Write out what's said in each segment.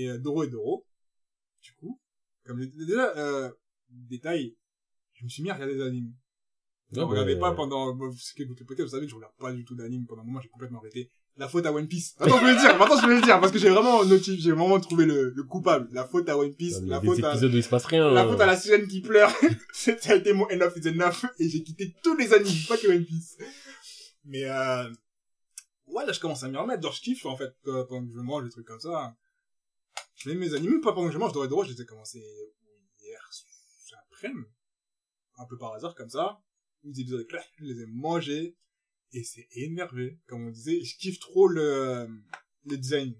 Et euh, Doro et Doro, du coup, comme déjà, euh, détail, je me suis mis à regarder des animes. Je ne regardais mais- pas pendant, moi, ce que vous peut-être, vous savez, je regarde pas du tout d'anime pendant un moment, j'ai complètement arrêté. La faute à One Piece. Attends, je vais le dire, maintenant je vais le dire, parce que j'ai vraiment notifié, j'ai vraiment trouvé le, le coupable. La faute à One Piece, y la faute à, où il se passe rien. la faute à la sirène qui pleure. ça a été mon of is enough, et j'ai quitté tous les animes, pas que One Piece. Mais, euh, ouais, là, je commence à m'y remettre, genre, je kiffe, en fait, euh, pendant que je mange, des trucs comme ça. Je mes animes, pas pendant que je mange, Doro je les ai commencé hier, après-midi. Un peu par hasard, comme ça. Les épisodes je les ai mangés. Et c'est énervé, comme on disait. Je kiffe trop le, le design.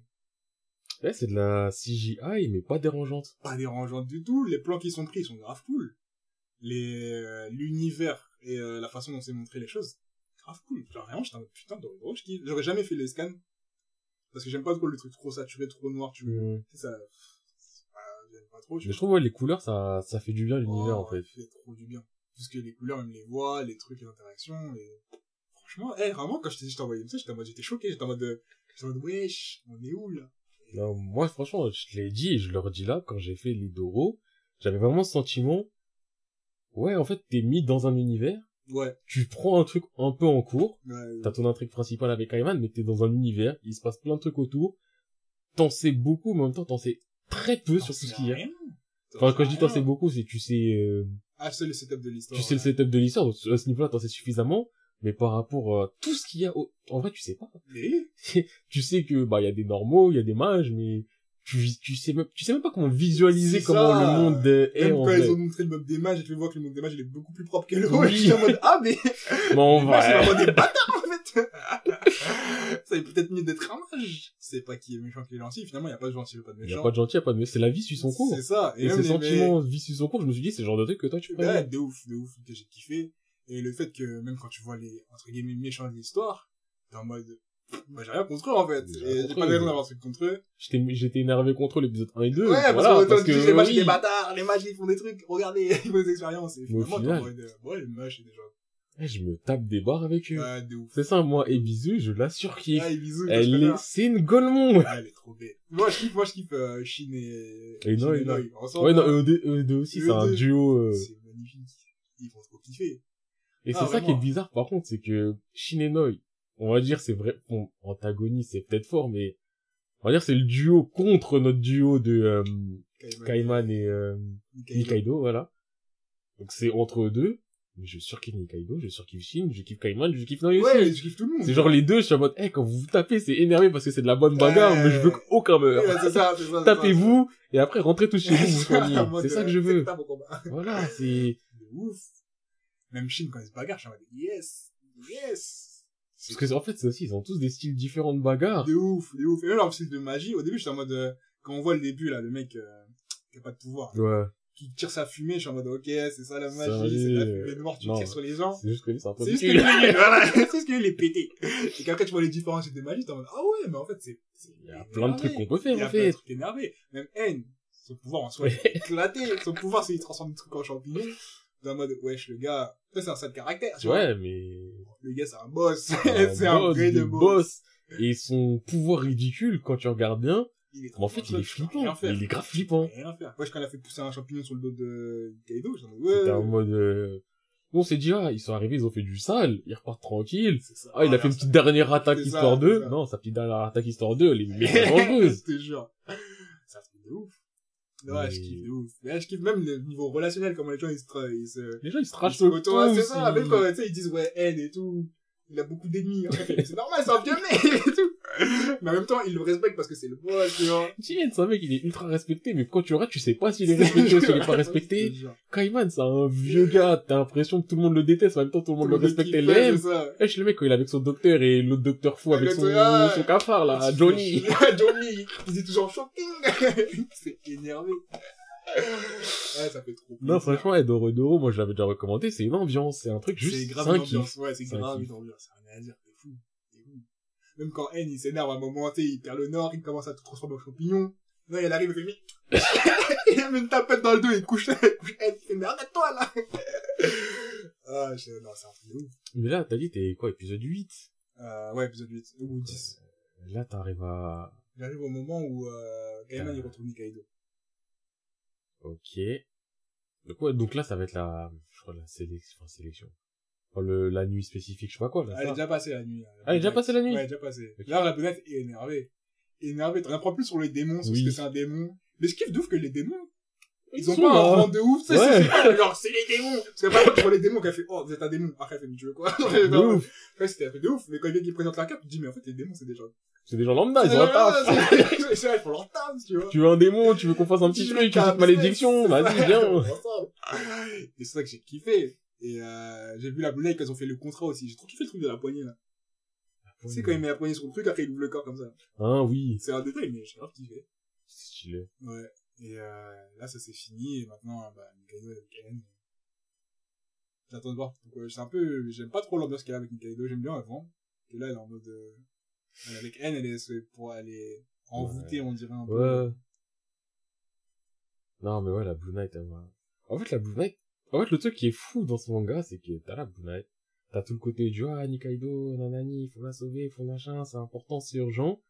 Ouais, c'est de la CGI, mais pas dérangeante. Pas dérangeant du tout. Les plans qui sont pris, ils sont grave cool. Les, euh, l'univers et euh, la façon dont c'est montré les choses, grave cool. Genre vraiment, j'étais mode, putain, Doro, je kiffe. J'aurais jamais fait les scans. Parce que j'aime pas trop le truc trop saturé, trop noir, tu vois. Mm. C'est ça. pas- J'aime pas trop. tu Mais vois. je trouve, ouais, les couleurs, ça, ça fait du bien à l'univers, Oh, en fait. Il fait trop du bien. Parce que les couleurs, même les voix, les trucs, les interactions, et... Franchement, eh, vraiment, quand je t'ai dit, je t'envoyais ça, j'étais en mode, j'étais choqué, j'étais en mode, de- j'étais en mode, wesh, on est où, là? Non, moi, franchement, je l'ai dit et je le redis là, quand j'ai fait l'Idoro, j'avais vraiment ce sentiment, ouais, en fait, t'es mis dans un univers, Ouais, tu prends un truc un peu en cours, ouais, t'as ton intrigue principale avec Ayman, mais t'es dans un univers, il se passe plein de trucs autour, t'en sais beaucoup, mais en même temps, t'en sais très peu sur tout ce qu'il y a. Enfin, quand je dis t'en sais beaucoup, c'est tu sais, euh, Ah, c'est le setup de l'histoire. tu sais le setup de l'histoire, donc à ce niveau-là, t'en sais suffisamment, mais par rapport à tout ce qu'il y a, au- en vrai, tu sais pas. Tu sais que, bah, il y a des normaux, il y a des mages, mais tu, tu sais même, tu sais même pas comment visualiser C'est comment le monde est même en quand vrai. ils ont montré le mob des mages, et tu vois que le mob des mages, il est beaucoup plus propre que le Oui. Et j'étais en mode, ah, mais, Mais c'est vrai. vraiment des bâtards, en fait. ça est peut-être mieux d'être un mage. C'est pas qui est méchant, qui est gentil. Finalement, il y a pas de gentil, il y a pas de Il y méchant. a pas de gentil, il y a pas de, c'est la vie suit son cours. C'est ça. Et ces les- sentiments vie suit son cours, je me suis dit, c'est le genre de truc que toi, tu Ouais, de ouf, de ouf, que j'ai kiffé. Et le fait que même quand tu vois les, entre guillemets, méchants de l'histoire, t'es en mode, moi j'ai rien contre eux en fait. J'ai pas de raison d'avoir truc contre eux. J'étais, j'étais énervé contre l'épisode 1 et 2. Ouais, voilà, parce que, parce que, dis, les mages oui. des bâtards, les mages ils font des trucs, regardez, ils font des expériences. Et finalement, final- mode, euh, ouais, les mages c'est déjà, Eh, je me tape des barres avec eux. ouais, de ouf. C'est ça, moi, et bisous, je la surkiffe. Ouais, bisous, je Elle est, c'est une Golemon. Ouais, elle est trop belle. Moi, je kiffe, moi, je kiffe, euh, Shin et, Et Shin Noi, et Noi. Ensemble, Ouais, non, eux deux, eux deux aussi, Eux c'est un duo, euh, c'est magnifique. Ils vont trop kiffer. Et Ah, c'est ça qui est bizarre, par contre, c'est que Shin et Noi, on va dire, c'est vrai, bon, antagoniste, c'est peut-être fort, mais on va dire, c'est le duo contre notre duo de euh, Kaiman et euh, Nikaido, voilà. Donc c'est entre eux deux. Mais je surkiffe Nikaido, je surkiffe Shin, je kiffe Kaiman, je kiffe aussi. Ouais, je kiffe tout le monde. c'est genre les deux, je suis en mode, hey, quand vous vous tapez, c'est énervé parce que c'est de la bonne bagarre, mais je veux qu'aucun meure. Ouais, c'est ça, c'est ça. c'est ça. Tapez-vous, et après rentrez tous chez vous, soignez. C'est ça euh, que je veux. au combat. Voilà, c'est... Ouf. Même Shin, quand il se bagarre, je suis en mode, yes, yes. Parce que, en fait, c'est aussi, ils ont tous des styles différents de bagarre. De ouf, de ouf. Et même leur style de magie, au début, j'étais en mode, euh, quand on voit le début, là, le mec, euh, qui a pas de pouvoir, Ouais. qui tire sa fumée, je suis en mode, ok, c'est ça la magie, c'est la fumée noire, tu Non. tires sur les gens. C'est juste que lui, c'est un peu C'est juste que lui, voilà, c'est juste que lui, il est pété. Et qu'après, tu vois les différents types de magie, t'es en mode, ah ouais, mais en fait, c'est, Il y a plein de trucs qu'on peut Il y faire, a en plein de fait. trucs énervés. Même N, son pouvoir en soi, éclaté. Son pouvoir, c'est qu'il transforme des trucs en champignons. Dans le mode, wesh, le gars, c'est un sale caractère, tu vois. Ouais, mais... Le gars, c'est un boss. c'est un vrai de boss. Et son pouvoir ridicule, quand tu regardes bien, Il est mais en fait, il est flippant. Il est grave flippant. Rien faire. Wesh, quand il a fait pousser un champignon sur le dos de Kaido, j'en ai, C'était ouais. en mode... Euh... On s'est dit, ah, ils sont arrivés, ils ont fait du sale, ils repartent tranquilles. Ça. Ah, il a fait une petite dernière attaque histoire c'est 2. ça. Non, sa petite dernière attaque histoire 2, elle est méga dangereuse. Je te jure. Ça fait de ouf. Ouais, Mais- je kiffe de ouf. Ouais, je kiffe même le niveau relationnel, comment les gens, ils se, tra- ils se, Les gens, ils se le côtoient, c'est ça. Même quand, tu sais, ils disent, ouais, aide et tout. Il a beaucoup d'ennemis. En fait, c'est normal, c'est un vieux mec et tout. Mais en même temps, il le respecte parce que c'est le boss, tu vois. Jin, c'est un mec, il est ultra respecté, mais quand tu regardes, tu sais pas s'il est respecté ou s'il est pas respecté. Kaiman, c'est un vieux gars, t'as l'impression que tout le monde le déteste, en même temps tout le monde le respecte et ouais, l'aime. Je le mec, quand il est avec son docteur et l'autre docteur fou Ouais, avec son, ouais. son cafard, là, Johnny. Johnny, il dit toujours shocking. c'est énervé. Ouais, ça fait trop Non, franchement, et Doro Doro, moi, je l'avais déjà recommandé, c'est une ambiance, c'est un truc juste, c'est grave une ambiance, ouais, c'est grave une ambiance, rien à dire, c'est fou, c'est fou. Même quand N, il s'énerve à un moment, tu sais, il perd le nord, il commence à tout transformer en champignon. Là, il arrive, il fait, il a mis une tapette dans le dos, il couche, il couche N, il fait, mais arrête-toi, là! ah, je, non, c'est un truc de ouf. Mais là, t'as dit, t'es quoi, épisode 8? Euh, ouais, épisode 8, ou 10. Là, t'arrives à, J'arrive au moment où euh, Kaiman il retrouve Nikaido. Ok. Donc ouais, donc là ça va être la, je crois la sélection, enfin, sélection. Enfin, le, la nuit spécifique, je sais pas quoi. Là, Elle est déjà passée la nuit. Ah, elle est déjà passée la nuit Ouais, elle est déjà passée. Ok. Là, la brunette est énervée. Énervée. T'en apprends plus sur les démons, Oui. ce que c'est un démon. Mais je kiffe de ouf que les démons, ils, Ils ont pas un là. rang de ouf. Ouais. c'est pas genre, c'est les démons. Parce que par exemple, vois les démons qu'elle fait, oh, vous êtes un démon. Après, elle fait, mais tu veux quoi? De ouf. Ouais, c'était un truc de ouf. Mais quand il y a qui présente la carte, tu te dis, mais en fait, les démons, c'est des gens. C'est des gens lambda, ils ont un taf. C'est ça, ils font leur taf, tu vois. Tu veux un démon, tu veux qu'on fasse un petit truc, une petite malédiction, vas-y, viens. Et c'est ça que j'ai kiffé. Et euh, j'ai vu la boulette quand ils ont fait le contrat aussi. J'ai trop kiffé le truc de la poignée là. Tu sais quand il met la poignée sur le truc, après il ouvre le corps comme ça. Ah oui, C'est un détail, mais j'ai grave kiffé. c'est stylé. Ouais. Et euh, là ça c'est fini et maintenant bah Nikaido avec Ken. J'attends de voir. Ouais, c'est un peu, j'aime pas trop l'ambiance qu'elle a avec Nikaido, j'aime bien avant. Et là elle est en mode, euh, elle est avec N, elle est pour elle est envoûtée on dirait un peu. Ouais. Non, mais ouais, la Blue Knight, elle m'a... En fait, la Blue Knight, en fait, le truc qui est fou dans ce manga, c'est que t'as la Knight, t'as tout le côté du, ah, Nikaido, nanani, faut la sauver, faut machin, c'est important, c'est urgent.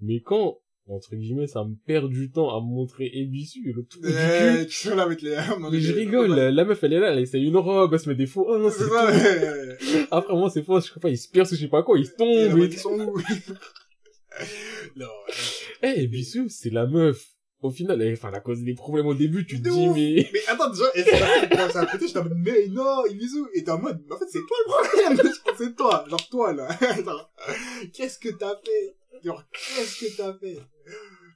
Mais quand, entre guillemets, ça me perd du temps à me montrer Ebisu et le tout du cul, là avec les. mais je rigole, la, la meuf, elle est là, elle essaye une robe, elle se met des faux, oh non, C'est ça, ouais. Après, moi, c'est faux, je sais pas, il se perce ou je sais pas quoi, il se tombe, et... moitié sont où? Non. Eh, Ebisu, c'est la meuf. Au final, enfin, elle a causé des problèmes au début, tu te dis, mais... Mais attends, déjà, et ça a pété, j'étais en mode, mais non, Ibizu, et t'es en mode, en fait, c'est toi le problème, c'est toi, genre toi, là. Qu'est-ce que t'as fait? Genre, qu'est-ce que t'as fait?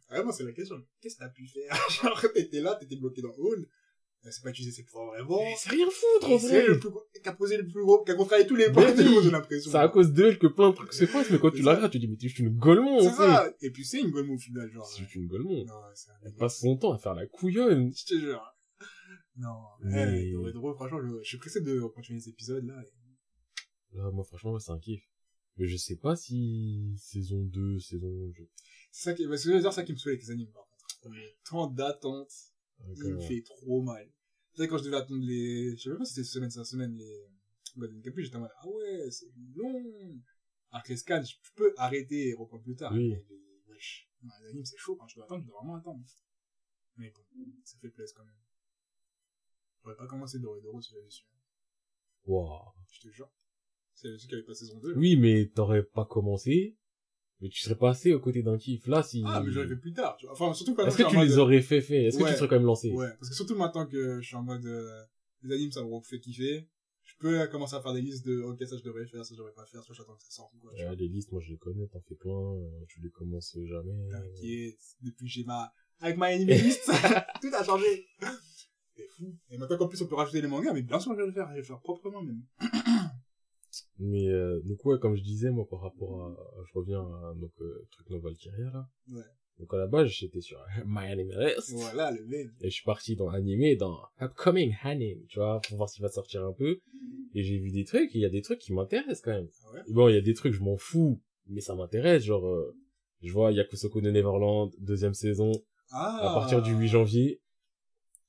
Vraiment, c'est la question. Qu'est-ce que t'as pu faire? Genre, t'étais là, t'étais bloqué dans hall, elle sait pas utiliser ses pouvoirs vraiment. Mais c'est rien foutre, en Et C'est vrai. le plus gros, qui a posé le plus gros, qui a contrarié tous les points du monde, j'ai l'impression. C'est à cause d'elle que plein de trucs se passent, mais quand tu la regardes, tu dis, mais t'es juste une golemon, C'est ça. Et puis c'est une gomme au final, genre. C'est juste une golemon. Non, c'est un Elle passe son temps à faire la couillonne. Je te jure. Non, Mais- Drôle, franchement, je, je suis pressé de continuer les épisodes, là. et- Là, moi, franchement, c'est un kiff. Mais je sais pas si saison 2, saison... C'est ça qui, parce que je veux dire, ça qui me saoule avec les animes, par contre. Tant d'attente, il me Encore. fait trop mal. Tu sais, quand je devais attendre les, je sais même pas si c'était semaine, c'est semaine, les Golden Capuche, j'étais en mode, ah ouais, c'est long. Alors que les scans, je peux arrêter et reprendre plus tard. Oui. Mais les, wesh, non, les animes, c'est chaud, quand je dois attendre, je dois vraiment attendre. Mais bon, ça fait plaisir quand même. J'aurais pas commencé Doré Drôle si j'avais su. Waouh. Je te jure. C'est celui qui avait pas saison 2. Oui, mais t'aurais pas commencé, mais tu serais passé aux côtés d'un kiff. Là, si... Ah, mais j'aurais fait plus tard, tu vois. Enfin, surtout que Est-ce que tu les aurais fait fait? Est-ce que tu serais quand même lancé? Ouais, parce que surtout maintenant que je suis en mode, euh, les animes, ça me fait kiffer. Je peux euh, commencer à faire des listes de, ok, ça je devrais faire, ça je devrais pas faire, soit j'attends que ça sorte ou quoi. tu Ouais, les listes, moi, je les connais, t'en fais plein, euh, tu les commences jamais. T'inquiète, depuis j'ai ma, avec ma anime list, tout a changé. C'est fou. Et maintenant qu'en plus on peut rajouter les mangas, mais bien sûr je vais le faire, je vais le faire proprement même. Mais euh, donc ouais, comme je disais, moi par rapport à, je reviens à donc euh, truc No Valkyria là. Ouais. Donc à la base j'étais sur My Anime List Voilà, le mail. et je suis parti dans animé, dans Upcoming Anime, tu vois, pour voir s'il va sortir un peu. Et j'ai vu des trucs, et il y a des trucs qui m'intéressent quand même. Ah ouais? Bon, il y a des trucs je m'en fous, mais ça m'intéresse, genre euh, je vois Yakusoko de Neverland deuxième saison Ah. à partir du 8 janvier.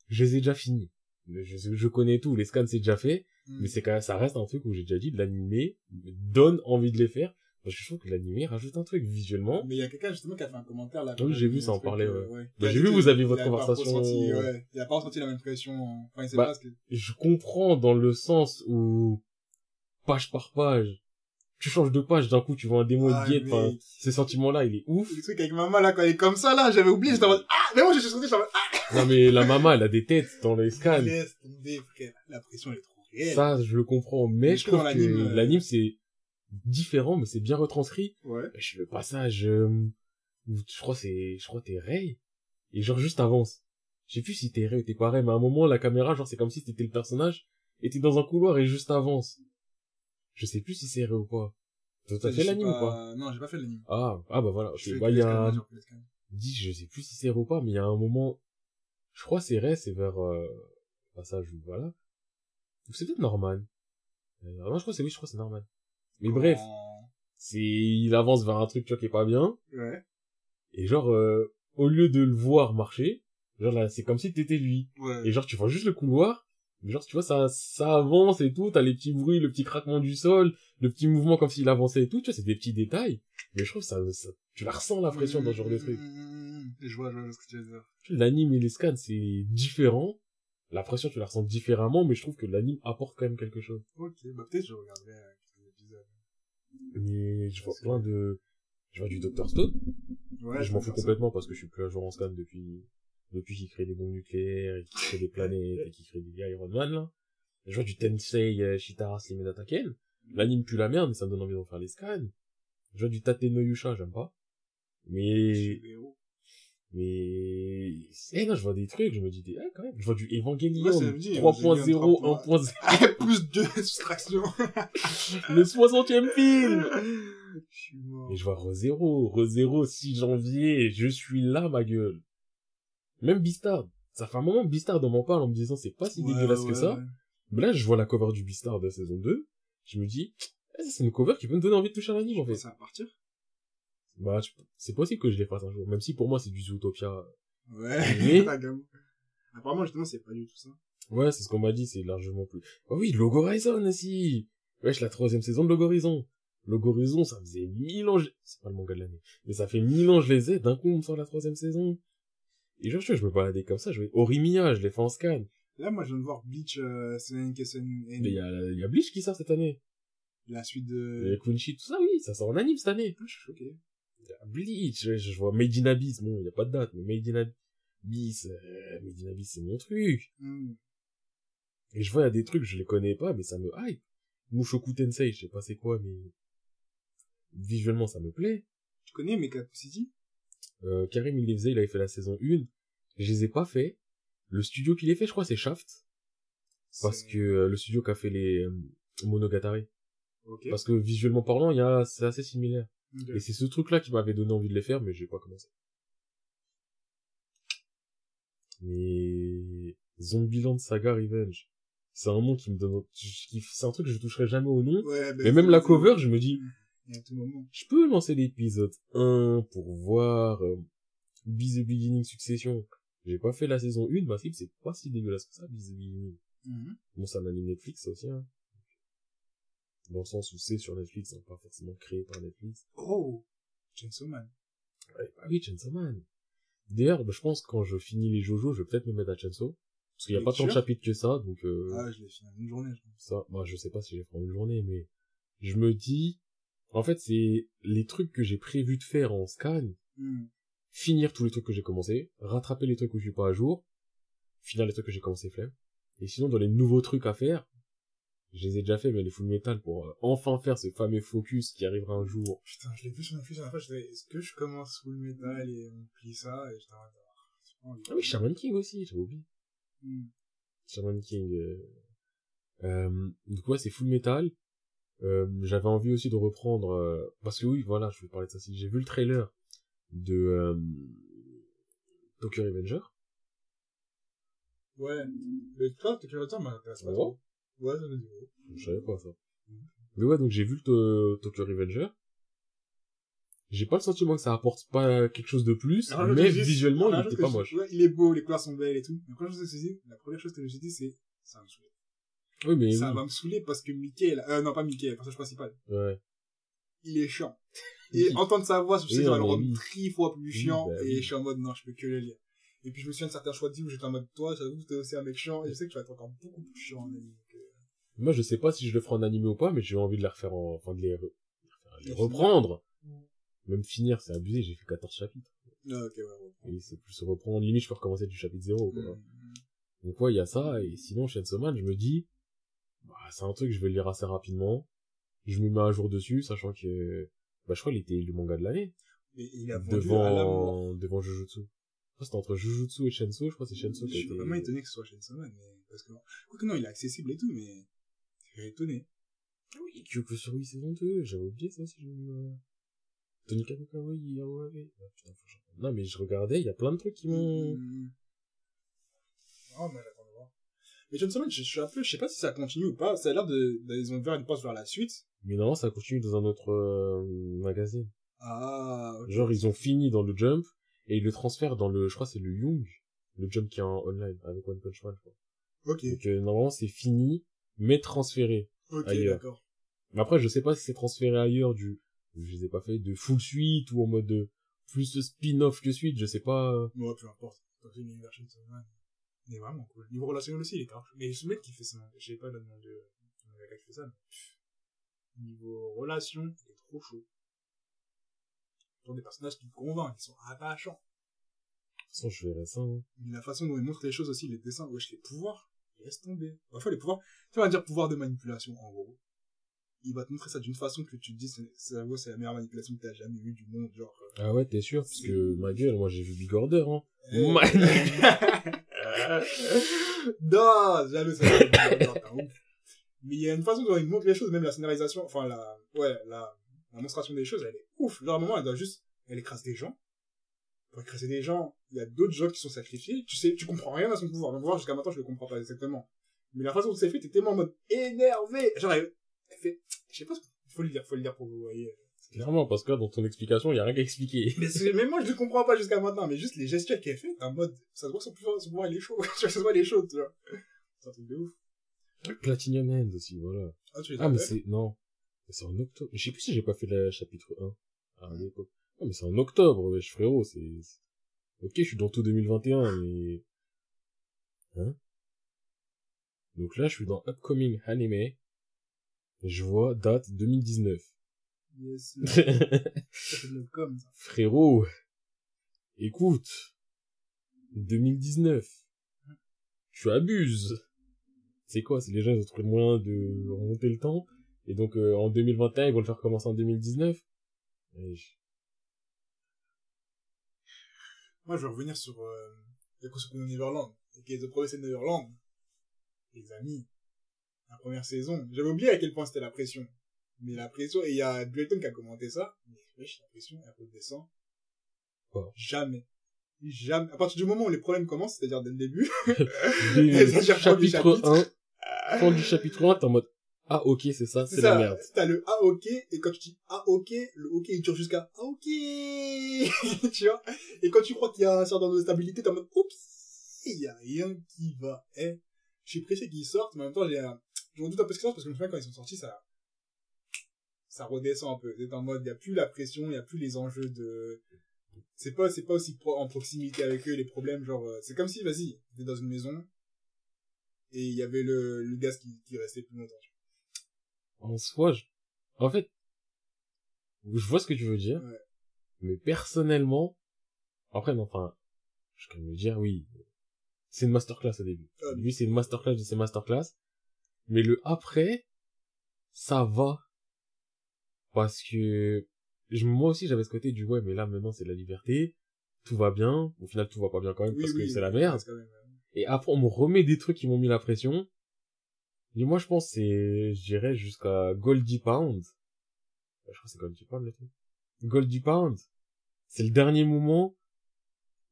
Je les ai déjà finis. Je, je connais tout, les scans c'est déjà fait. Hmm. Mais c'est quand même, ça reste un truc où j'ai déjà dit, l'animé donne envie de les faire. Parce que je trouve que l'animé rajoute un truc visuellement. Mais il y a quelqu'un justement qui a fait un commentaire là. Oui, quand j'ai vu, ça en parlait, euh, ouais. Bah, a j'ai vu, vous aviez il votre conversation. ressenti, ouais. Il a pas ressenti la même pression. Enfin, il sait Bah, pas ce que... Je comprends dans le sens où, page par page, tu changes de page, d'un coup tu vois un démon Ah, de guette, enfin, mec. ce sentiment-là, il est ouf. Le truc avec maman là, quand elle est comme ça là, j'avais oublié, j'étais en mode, ah, mais moi je suis sorti, j'étais en mode, ah, Non mais la maman, elle a des têtes dans les scans. laisse tomber, frère. La pression elle est trop réelle. Ça, je le comprends. Mais Mais je trouve que l'anime, euh, l'anime, c'est différent, mais c'est bien retranscrit. Ouais. je le passage euh, où je crois c'est je crois t'es Ray et genre juste avance. Je sais plus si t'es Ray ou t'es pas Ray mais à un moment la caméra genre c'est comme si t'étais le personnage et t'es dans un couloir et juste avance. Je sais plus si c'est Ray ou pas. T'as fait sais l'anime ou pas. Non, j'ai pas fait l'anime. ah ah bah voilà Je ok fais bah il y a dis je sais plus si c'est Ray ou pas mais il y a un moment je crois c'est Ray c'est vers euh, passage où voilà c'est peut-être Norman euh, non je crois que c'est oui je crois que c'est Norman mais bref c'est il avance vers un truc tu vois qui est pas bien Ouais. Et genre, euh, au lieu de le voir marcher, genre là, c'est comme si t'étais lui. Ouais. Et genre, tu vois juste le couloir, Genre, tu vois, ça, ça avance et tout, t'as les petits bruits, le petit craquement du sol, le petit mouvement comme s'il avançait et tout, tu vois, c'est des petits détails. Mais je trouve ça, ça tu la ressens la pression dans ce genre de truc. Je vois, je vois ce que tu veux dire. L'anime et les scans, c'est différent. La pression, tu la ressens différemment, mais je trouve que l'anime apporte quand même quelque chose. Ok, bah peut-être je regarderai quelques épisodes. Mais je vois plein de, je vois du Dr Stone. Ouais. je m'en fous complètement parce que je suis plus à jour en scan depuis, depuis qu'il crée des bombes nucléaires, et qu'il crée des planètes, et qu'il crée des Iron Man, là. Je vois du Tensei euh, Shitara Slim Taken. L'anime pue la merde, mais ça me donne envie d'en faire les scans. Je vois du Tate no Yusha, j'aime pas. Mais, mais, eh non, je vois des trucs, je me dis, ah, quand même, je vois du Evangelion 3.0, 1.0. Plus de soustraction. le 60e film. Et je vois Re-Zero, Re-Zero, 6 janvier, je suis là, ma gueule. Même Beastard. Ça fait un moment que Beastard m'en parle en me disant c'est pas si dégueulasse que ça. Mais là, je vois la cover du Beastard de la saison 2. Je me dis, eh, c'est une cover qui peut me donner envie de toucher à l'anime, en fait. Ça va partir? Bah, c'est possible que je les fasse un jour. Même si pour moi, c'est du Zootopia. Ouais. Mais... Apparemment, justement, c'est pas du tout ça. Ouais, c'est ce qu'on m'a dit, c'est largement plus. Oh oui, Logorizon aussi! Wesh, la troisième saison de Logorizon. Logorizon, ça faisait mille ans, c'est pas le manga de l'année, mais ça fait mille ans je les ai, d'un coup on me sort la troisième saison. Et genre, je me baladais comme ça, je vais, Orimia, je l'ai fait en scan. Là, moi, je viens de voir Bleach, euh, Mais il y a, y a Bleach qui sort cette année. La suite de... Et Kunchi, tout ça, oui, ça sort en anime cette année. Ah, je suis choqué. Bleach, je, vois Made in Abyss, bon, il y a pas de date, mais Made in Abyss, euh, Made in Abyss, c'est mon truc. Hmm. Et je vois, il y a des trucs, je les connais pas, mais ça me hype. Mushoku Tensei, je sais pas c'est quoi, mais visuellement, ça me plaît. Tu connais Mecha City? Euh, Karim, il les faisait, il avait fait la saison 1. Je les ai pas fait. Le studio qui les fait, je crois, c'est Shaft. Parce que euh, le studio qui a fait les euh, Monogatari. Parce que visuellement parlant, il y a, c'est assez similaire. Et c'est ce truc-là qui m'avait donné envie de les faire, mais j'ai pas commencé. Mais Zombieland Saga Revenge, c'est un nom qui me donne, c'est un truc que je toucherai jamais au nom. Ouais, ben, mais même la cover, je me dis, je peux lancer l'épisode 1 pour voir euh, Be the Beginning Succession. J'ai pas fait la saison 1, bah c'est pas si dégueulasse que ça, Be the Beginning. Mm-hmm. Bon, ça m'a mis Netflix aussi, hein. Dans le sens où c'est sur Netflix, hein, pas forcément créé par Netflix. Oh! Chainsaw Man. Ouais, bah oui, Chainsaw Man. D'ailleurs, bah, je pense que quand je finis les Jojo, je vais peut-être me mettre à Chainsaw. Parce qu'il n'y a pas tant de chapitres que ça, donc euh... Ah, je l'ai fini en une journée, je pense. Ça, bah, je sais pas si je vais faire une journée, mais je me dis, en fait, c'est les trucs que j'ai prévu de faire en scan, hmm. finir tous les trucs que j'ai commencé, rattraper les trucs où je suis pas à jour, finir les trucs que j'ai commencé flemme. Et sinon, dans les nouveaux trucs à faire, je les ai déjà fait, mais les full metal pour euh, enfin faire ce fameux focus qui arrivera un jour. Putain, je l'ai vu sur Netflix la fois, je est-ce que je commence full metal et on plie ça, et je t'arrête Ah oui, Shaman King aussi, j'avais oublié. Hmm. Shaman King, euh... euh, du coup, c'est full metal. Euh, j'avais envie aussi de reprendre euh, parce que oui voilà je vais parler de ça aussi j'ai vu le trailer de euh, Tokyo Revenger ouais mais toi Tokyo Revenger m'intéresse pas trop ouais ça me dit je savais pas ça mhm. mais ouais donc j'ai vu le Tokyo Revenger j'ai pas le sentiment que ça apporte pas quelque chose de plus mais visuellement il était pas moche ouais, il est beau les couleurs sont belles et tout mais quand je me suis dit la première chose que je me suis dit c'est ça me saoule oui, mais ça va me saouler parce que Mickey, euh, non pas Mickey, le personnage principal. Ouais. Il est chiant. Et entendre sa voix, je sais que ça va le rendre tri fois plus chiant, bah et je suis en mode, non, je peux que le lire. Et puis je me souviens de certains choix de vie où j'étais en mode, toi, j'avoue que t'es aussi un mec chiant, et je sais que tu vas être encore beaucoup plus chiant en anime. Moi, je sais pas si je le ferai en anime ou pas, mais j'ai envie de les refaire en, enfin, de les, les reprendre. Même finir, c'est abusé, j'ai fait 14 chapitres. Ah, ok, ouais, Et c'est plus reprendre, limite, je peux recommencer du chapitre 0, quoi. Mm, mm. Donc ouais, il y a ça, et sinon, Chainsaw Man, je me dis, bah, c'est un truc que je vais lire assez rapidement. Je me mets à jour dessus, sachant que, bah, je crois qu'il était le manga de l'année. Mais il a devant, devant Jujutsu. C'était entre Jujutsu et Shenso, je crois que c'est Shenso qui a été... Je suis vraiment étonné que ce soit Man, mais, parce que, quoique non, il est accessible et tout, mais, j'ai étonné. Ah oui, 8 saison 2, j'avais oublié ça si je me... Tony Kabukawa, il a ouais, ah, putain, faut que Non, mais je regardais, il y a plein de trucs qui m'ont... Oh, mais mais Chainsaw Man, je, suis un peu, je sais pas si ça continue ou pas. Ça a l'air de, ils ont vers une passe vers la suite. Mais non, ça continue dans un autre euh, magazine. Ah, Genre, ils ont fini dans le Jump, et ils le transfèrent dans le, je crois c'est le Young, le Jump qui est en online, avec One Punch Man, je crois. Ok. Donc, euh, normalement, c'est fini, mais transféré. Ok, ailleurs. d'accord. Mais après, je sais pas si c'est transféré ailleurs du, je les ai pas fait de full suite ou en mode de plus spin-off que suite, je sais pas. euh. Moi, peu importe. L'univers. Il est vraiment cool. Niveau relationnel aussi, il est grave. Mais ce mec qui fait ça, je sais pas le nom de, gars qui fait ça, mais niveau relation, il est trop chaud. Genre des personnages qui me convainquent, qui sont attachants. De toute façon, je verrai ça. hein. Mais la façon dont il montre les choses aussi, les dessins, wesh, les pouvoirs, laisse tomber. Parfois, les pouvoirs, tu vas dire pouvoir de manipulation, en gros. Il va te montrer ça d'une façon que tu te dis, c'est, la meilleure manipulation que t'as jamais vue du monde, genre. euh, Ah ouais, t'es sûr? Parce que, ma gueule, moi, j'ai vu Big Order, hein. Eh. Man. non, jamais ça. Mais il y a une façon dont il montre les choses, même la scénarisation, enfin la, ouais, la, la monstration des choses, elle est ouf. Genre, à un moment, elle doit juste, elle écrase des gens. Pour écraser des gens, il y a d'autres gens qui sont sacrifiés. Tu sais, tu comprends rien à son pouvoir. Mon pouvoir, jusqu'à maintenant, je le comprends pas exactement. Mais la façon dont c'est fait, t'es tellement en mode énervé. Genre, elle, elle fait, je sais pas, faut le dire, faut le dire pour que vous voyez. Clairement, parce que là, dans ton explication, il y a rien qu'à expliquer. Mais même moi, je le comprends pas jusqu'à maintenant, mais juste les gestuels qu'elle fait, en mode, ça se voit son pouvoir, son pouvoir, il est chaud. tu vois, ça se voit, il est chaud, tu vois. C'est un truc de ouf. Platinum End aussi, voilà. Ah, tu les Ah, mais as fait c'est, non. Mais C'est en octobre. Je sais plus si j'ai pas fait le chapitre 1. À l'époque. Non, mais c'est en octobre, wesh, frérot, c'est, ok, je suis dans tout 2021, mais, hein? Donc là, je suis dans Upcoming Anime. Je vois date 2019. Yes, le com. Frérot, écoute, 2019, tu abuses. C'est quoi? C'est les gens, ils ont trouvé le moyen de remonter le temps, et donc euh, en 2021, ils vont le faire commencer en 2019. Wesh. Moi, je vais revenir sur, euh, Yakusoku no Neverland. Et The Promised Neverland. Les amis. La première saison. J'avais oublié à quel point c'était la pression. Mais la pression, et il y a Blayton qui a commenté ça. Mais, wesh, la pression, elle peut descendre. Quoi Jamais. Jamais. À partir du moment où les problèmes commencent, c'est-à-dire dès le début. Chapitre chapitre. 1, fin du chapitre 1, t'es en mode, ah ok, c'est ça, c'est la merde. T'as le ah ok, et quand tu dis ah ok, le ok il dure jusqu'à ah ok, tu vois? Et quand tu crois qu'il y a un certain nombre de stabilité, t'es en mode oups, il y a rien qui va. Eh, je suis pressé qu'ils sortent, mais en même temps j'ai un, je m'en doute un peu ce qui sort parce que je me souviens quand ils sont sortis, ça, ça redescend un peu. C'est en mode, il y a plus la pression, il y a plus les enjeux de, c'est pas, c'est pas aussi pro- en proximité avec eux les problèmes, genre, euh, c'est comme si, vas-y, t'es dans une maison, et il y avait le, le gaz qui, qui restait plus longtemps. En soi, je... en fait, je vois ce que tu veux dire, Ouais. mais personnellement, après, non, enfin, je peux me dire, oui, c'est une masterclass au début. Ah, Au début, c'est une masterclass de ces masterclass, mais le après, ça va. Parce que, je, moi aussi, j'avais ce côté du, ouais, mais là, maintenant, c'est la liberté, tout va bien, au final, tout va pas bien quand même, parce que c'est la merde. même, Et après, on me remet des trucs qui m'ont mis la pression. Et moi, je pense, c'est, je dirais, jusqu'à Goldie Pound. Je crois que c'est Goldie Pound, le truc. Goldie Pound. C'est le dernier moment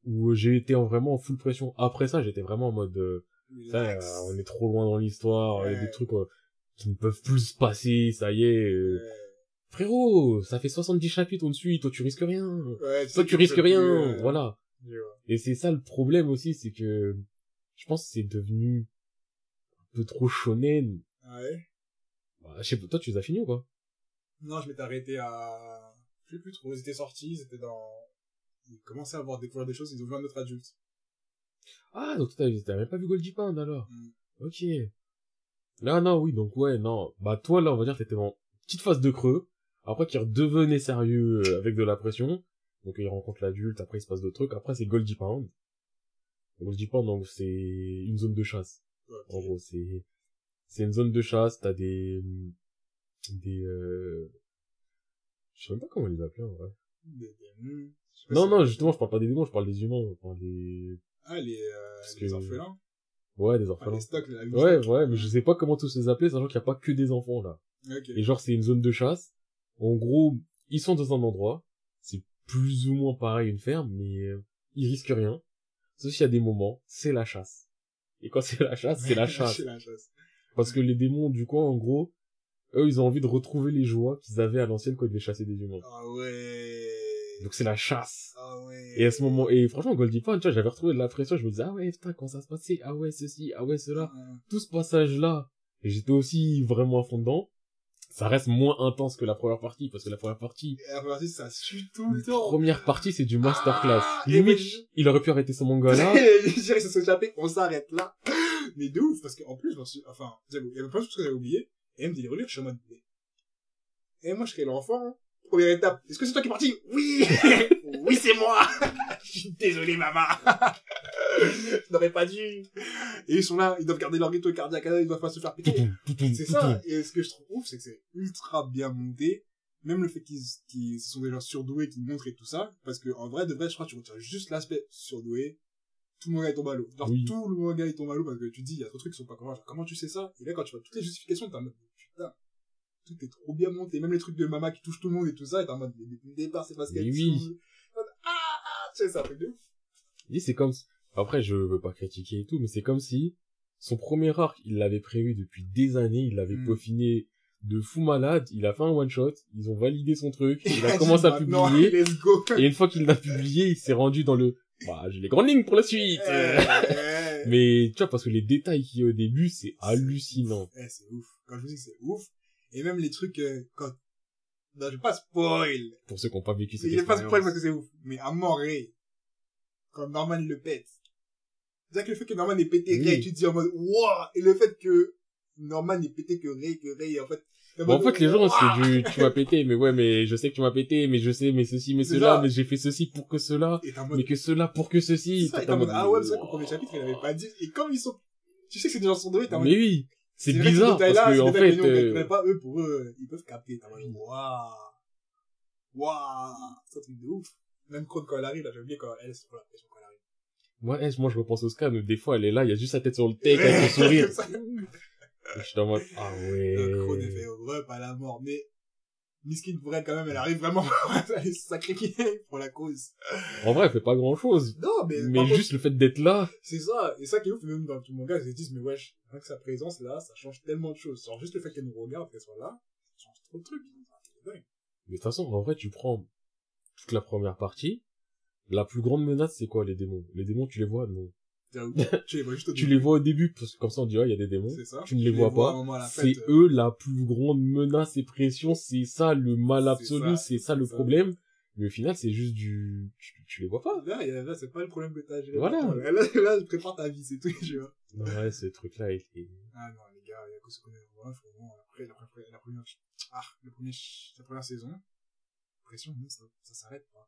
où j'ai été en vraiment en full pression. Après ça, j'étais vraiment en mode, euh, ça, euh, on est trop loin dans l'histoire, il y a des trucs euh, qui ne peuvent plus se passer, ça y est. euh. Ouais. Frérot, ça fait 70 chapitres, on te suit, toi tu risques rien. Ouais, Toi tu que risques rien, plus, euh, voilà. Et c'est ça le problème aussi, c'est que je pense que c'est devenu peu trop shonen. Ouais. Bah, je sais pas, toi tu les as fini ou quoi? Non, je m'étais arrêté à, je sais plus trop, ils étaient sortis, ils étaient dans, ils commençaient à avoir découvert des choses, ils ont vu un autre adulte. Ah, donc t'as t'as même pas vu Goldie Pound alors? Mm. Ok. Là, non, oui, donc ouais, non. Bah toi, là, on va dire que t'étais dans une petite phase de creux, après qu'il redevenait sérieux euh, avec de la pression. Donc il rencontre l'adulte, après il se passe d'autres trucs, après c'est Goldie Pound. Goldie Pound, donc c'est une zone de chasse. En gros, c'est c'est une zone de chasse, t'as des des euh... je sais même pas comment les appeler en vrai. Des démons. Non non, justement, je parle pas des démons, je parle des humains, je parle des Ah, les, euh, les que- orphelins. ouais, des Ah, orphelins. les stocks, Ouais, ouais, mais je sais pas comment tous les appeler, sachant qu'il y a pas que des enfants là. Ok. Et genre c'est une zone de chasse. En gros, ils sont dans un endroit, c'est plus ou moins pareil une ferme, mais euh, ils risquent rien. Sauf s'il y a des moments, c'est la chasse. Et quand c'est la chasse, c'est la chasse. C'est la chasse. Parce que les démons du coin, en gros, eux, ils ont envie de retrouver les joies qu'ils avaient à l'ancienne quand ils devaient chasser des humains. Ah ouais. Donc c'est la chasse. Ah ouais. Et à ce moment, et franchement, Goldie Pond, tu vois, j'avais retrouvé de la pression, je me disais, ah ouais, putain, comment ça se passait? Ah ouais, ceci, ah ouais, cela. Ah, Tout ce passage-là, et j'étais aussi vraiment à fond dedans. Ça reste moins intense que la première partie, parce que la première partie, la première partie, ça sue tout le temps. première partie, c'est du masterclass. Ah, Limite, il aurait pu arrêter ce manga là. ça s'est échappé, on s'arrête là. Mais de ouf, parce qu'en plus, je m'en suis, enfin, j'avoue, il y avait plein de choses que j'avais oubliées, et même des relire, je suis en mode, mais- et moi, je serais l'enfant, hein. Première étape. Est-ce que c'est toi qui es parti? Oui! oui, c'est moi! Je suis désolé, maman! je n'aurais pas dû. Et ils sont là, ils doivent garder leur rythme cardiaque, ils doivent pas se faire péter. C'est ça. Et ce que je trouve ouf, c'est que c'est ultra bien monté. Même le fait qu'ils, qu'ils sont des gens surdoués, qui montrent et tout ça. Parce que, en vrai, de vrai, je crois que tu retiens juste l'aspect surdoué. Tout le manga est tombe à l'eau. Genre, Oui. tout le manga est tombé à l'eau parce que tu te dis, il y a trop de trucs qui sont pas corrects. Genre, comment tu sais ça? Et là, quand tu vois toutes les justifications, t'es en mode, putain. Tout est trop bien monté. Même les trucs de mama qui touchent tout le monde et tout ça, et t'es en mode, mais depuis le départ, c'est parce qu'elle oui. Ah, ah, tu sais, c'est un truc de ouf. Et c'est comme, après, je veux pas critiquer et tout, mais c'est comme si son premier arc, il l'avait prévu depuis des années, il l'avait Mm. peaufiné de fou malade, il a fait un one shot, ils ont validé son truc, il a commencé à publier, Let's go. et une fois qu'il l'a publié, il s'est rendu dans le, bah, j'ai les grandes lignes pour la suite. Eh, Mais, tu vois, parce que les détails qu'il y a au début, c'est hallucinant. Eh, c'est ouf. Quand je vous dis que c'est ouf. Et même les trucs, euh, quand, non, je vais pas spoil. Pour ceux qui n'ont pas vécu cette Il est pas expérience. spoil parce que c'est ouf. Mais à mort, Ray, quand Norman le pète. C'est-à-dire que le fait que Norman ait pété Oui. Ray, tu te dis en mode, waouh! Et le fait que Norman ait pété que Ray, que Ray, en fait, Bon, en fait, les gens, c'est du, tu m'as pété, mais ouais, mais je sais que tu m'as pété, mais je sais, mais ceci, mais cela, mais j'ai fait ceci pour que cela, mode, mais que cela pour que ceci. ça, et en mode, ah ouais, c'est vrai qu'au premier chapitre, il avait pas dit. Et comme ils sont, tu sais que c'est des gens t'es en mode, Mais oui, c'est bizarre parce que en fait, euh, pas, eux, pour eux, ils peuvent capter. En mode, waouh! Waouh! C'est un truc de ouf. Même Krone, quand elle arrive, là, j'ai oublié quand elle se prend la quand arrive. Moi, eh, moi je repense au scan, des fois elle est là, il y a juste sa tête sur le tech avec son sourire. Je suis en mode, ah Le Krone est ouais. fait rep à la mort. Mais, Miskin, pour elle, quand même, elle arrive vraiment à aller se sacrifier pour la cause. En vrai, elle fait pas grand chose. Non, mais, Mais contre, juste le fait d'être là, c'est ça. Et ça qui est ouf, même dans tout manga, ils se disent, mais wesh, rien que sa présence là, ça change tellement de choses. Genre, juste le fait qu'elle nous regarde, qu'elle soit là, ça change trop de trucs. Mais de toute façon, en vrai, tu prends toute la première partie, la plus grande menace, c'est quoi, les démons? Les démons, tu les vois? Non? Tu les vois juste au Tu début. les vois au début, parce que comme ça on dit, ah, il y a des démons. C'est ça. Tu ne les vois pas. C'est euh, eux la plus grande menace et pression, c'est ça le mal absolu, c'est ça le ça. problème. Mais au final, c'est juste du, tu, tu les vois pas. Là, là, c'est pas le problème que t'as à gérer. Voilà. Là, là, là, je prépare ta vie, c'est tout, tu vois. Ouais, ce truc-là, il est... Ah non, les gars, il y a que ce qu'on est vraiment, vraiment, après, la, première- la première, ah, la première saison, pression, non, ça, ça s'arrête pas.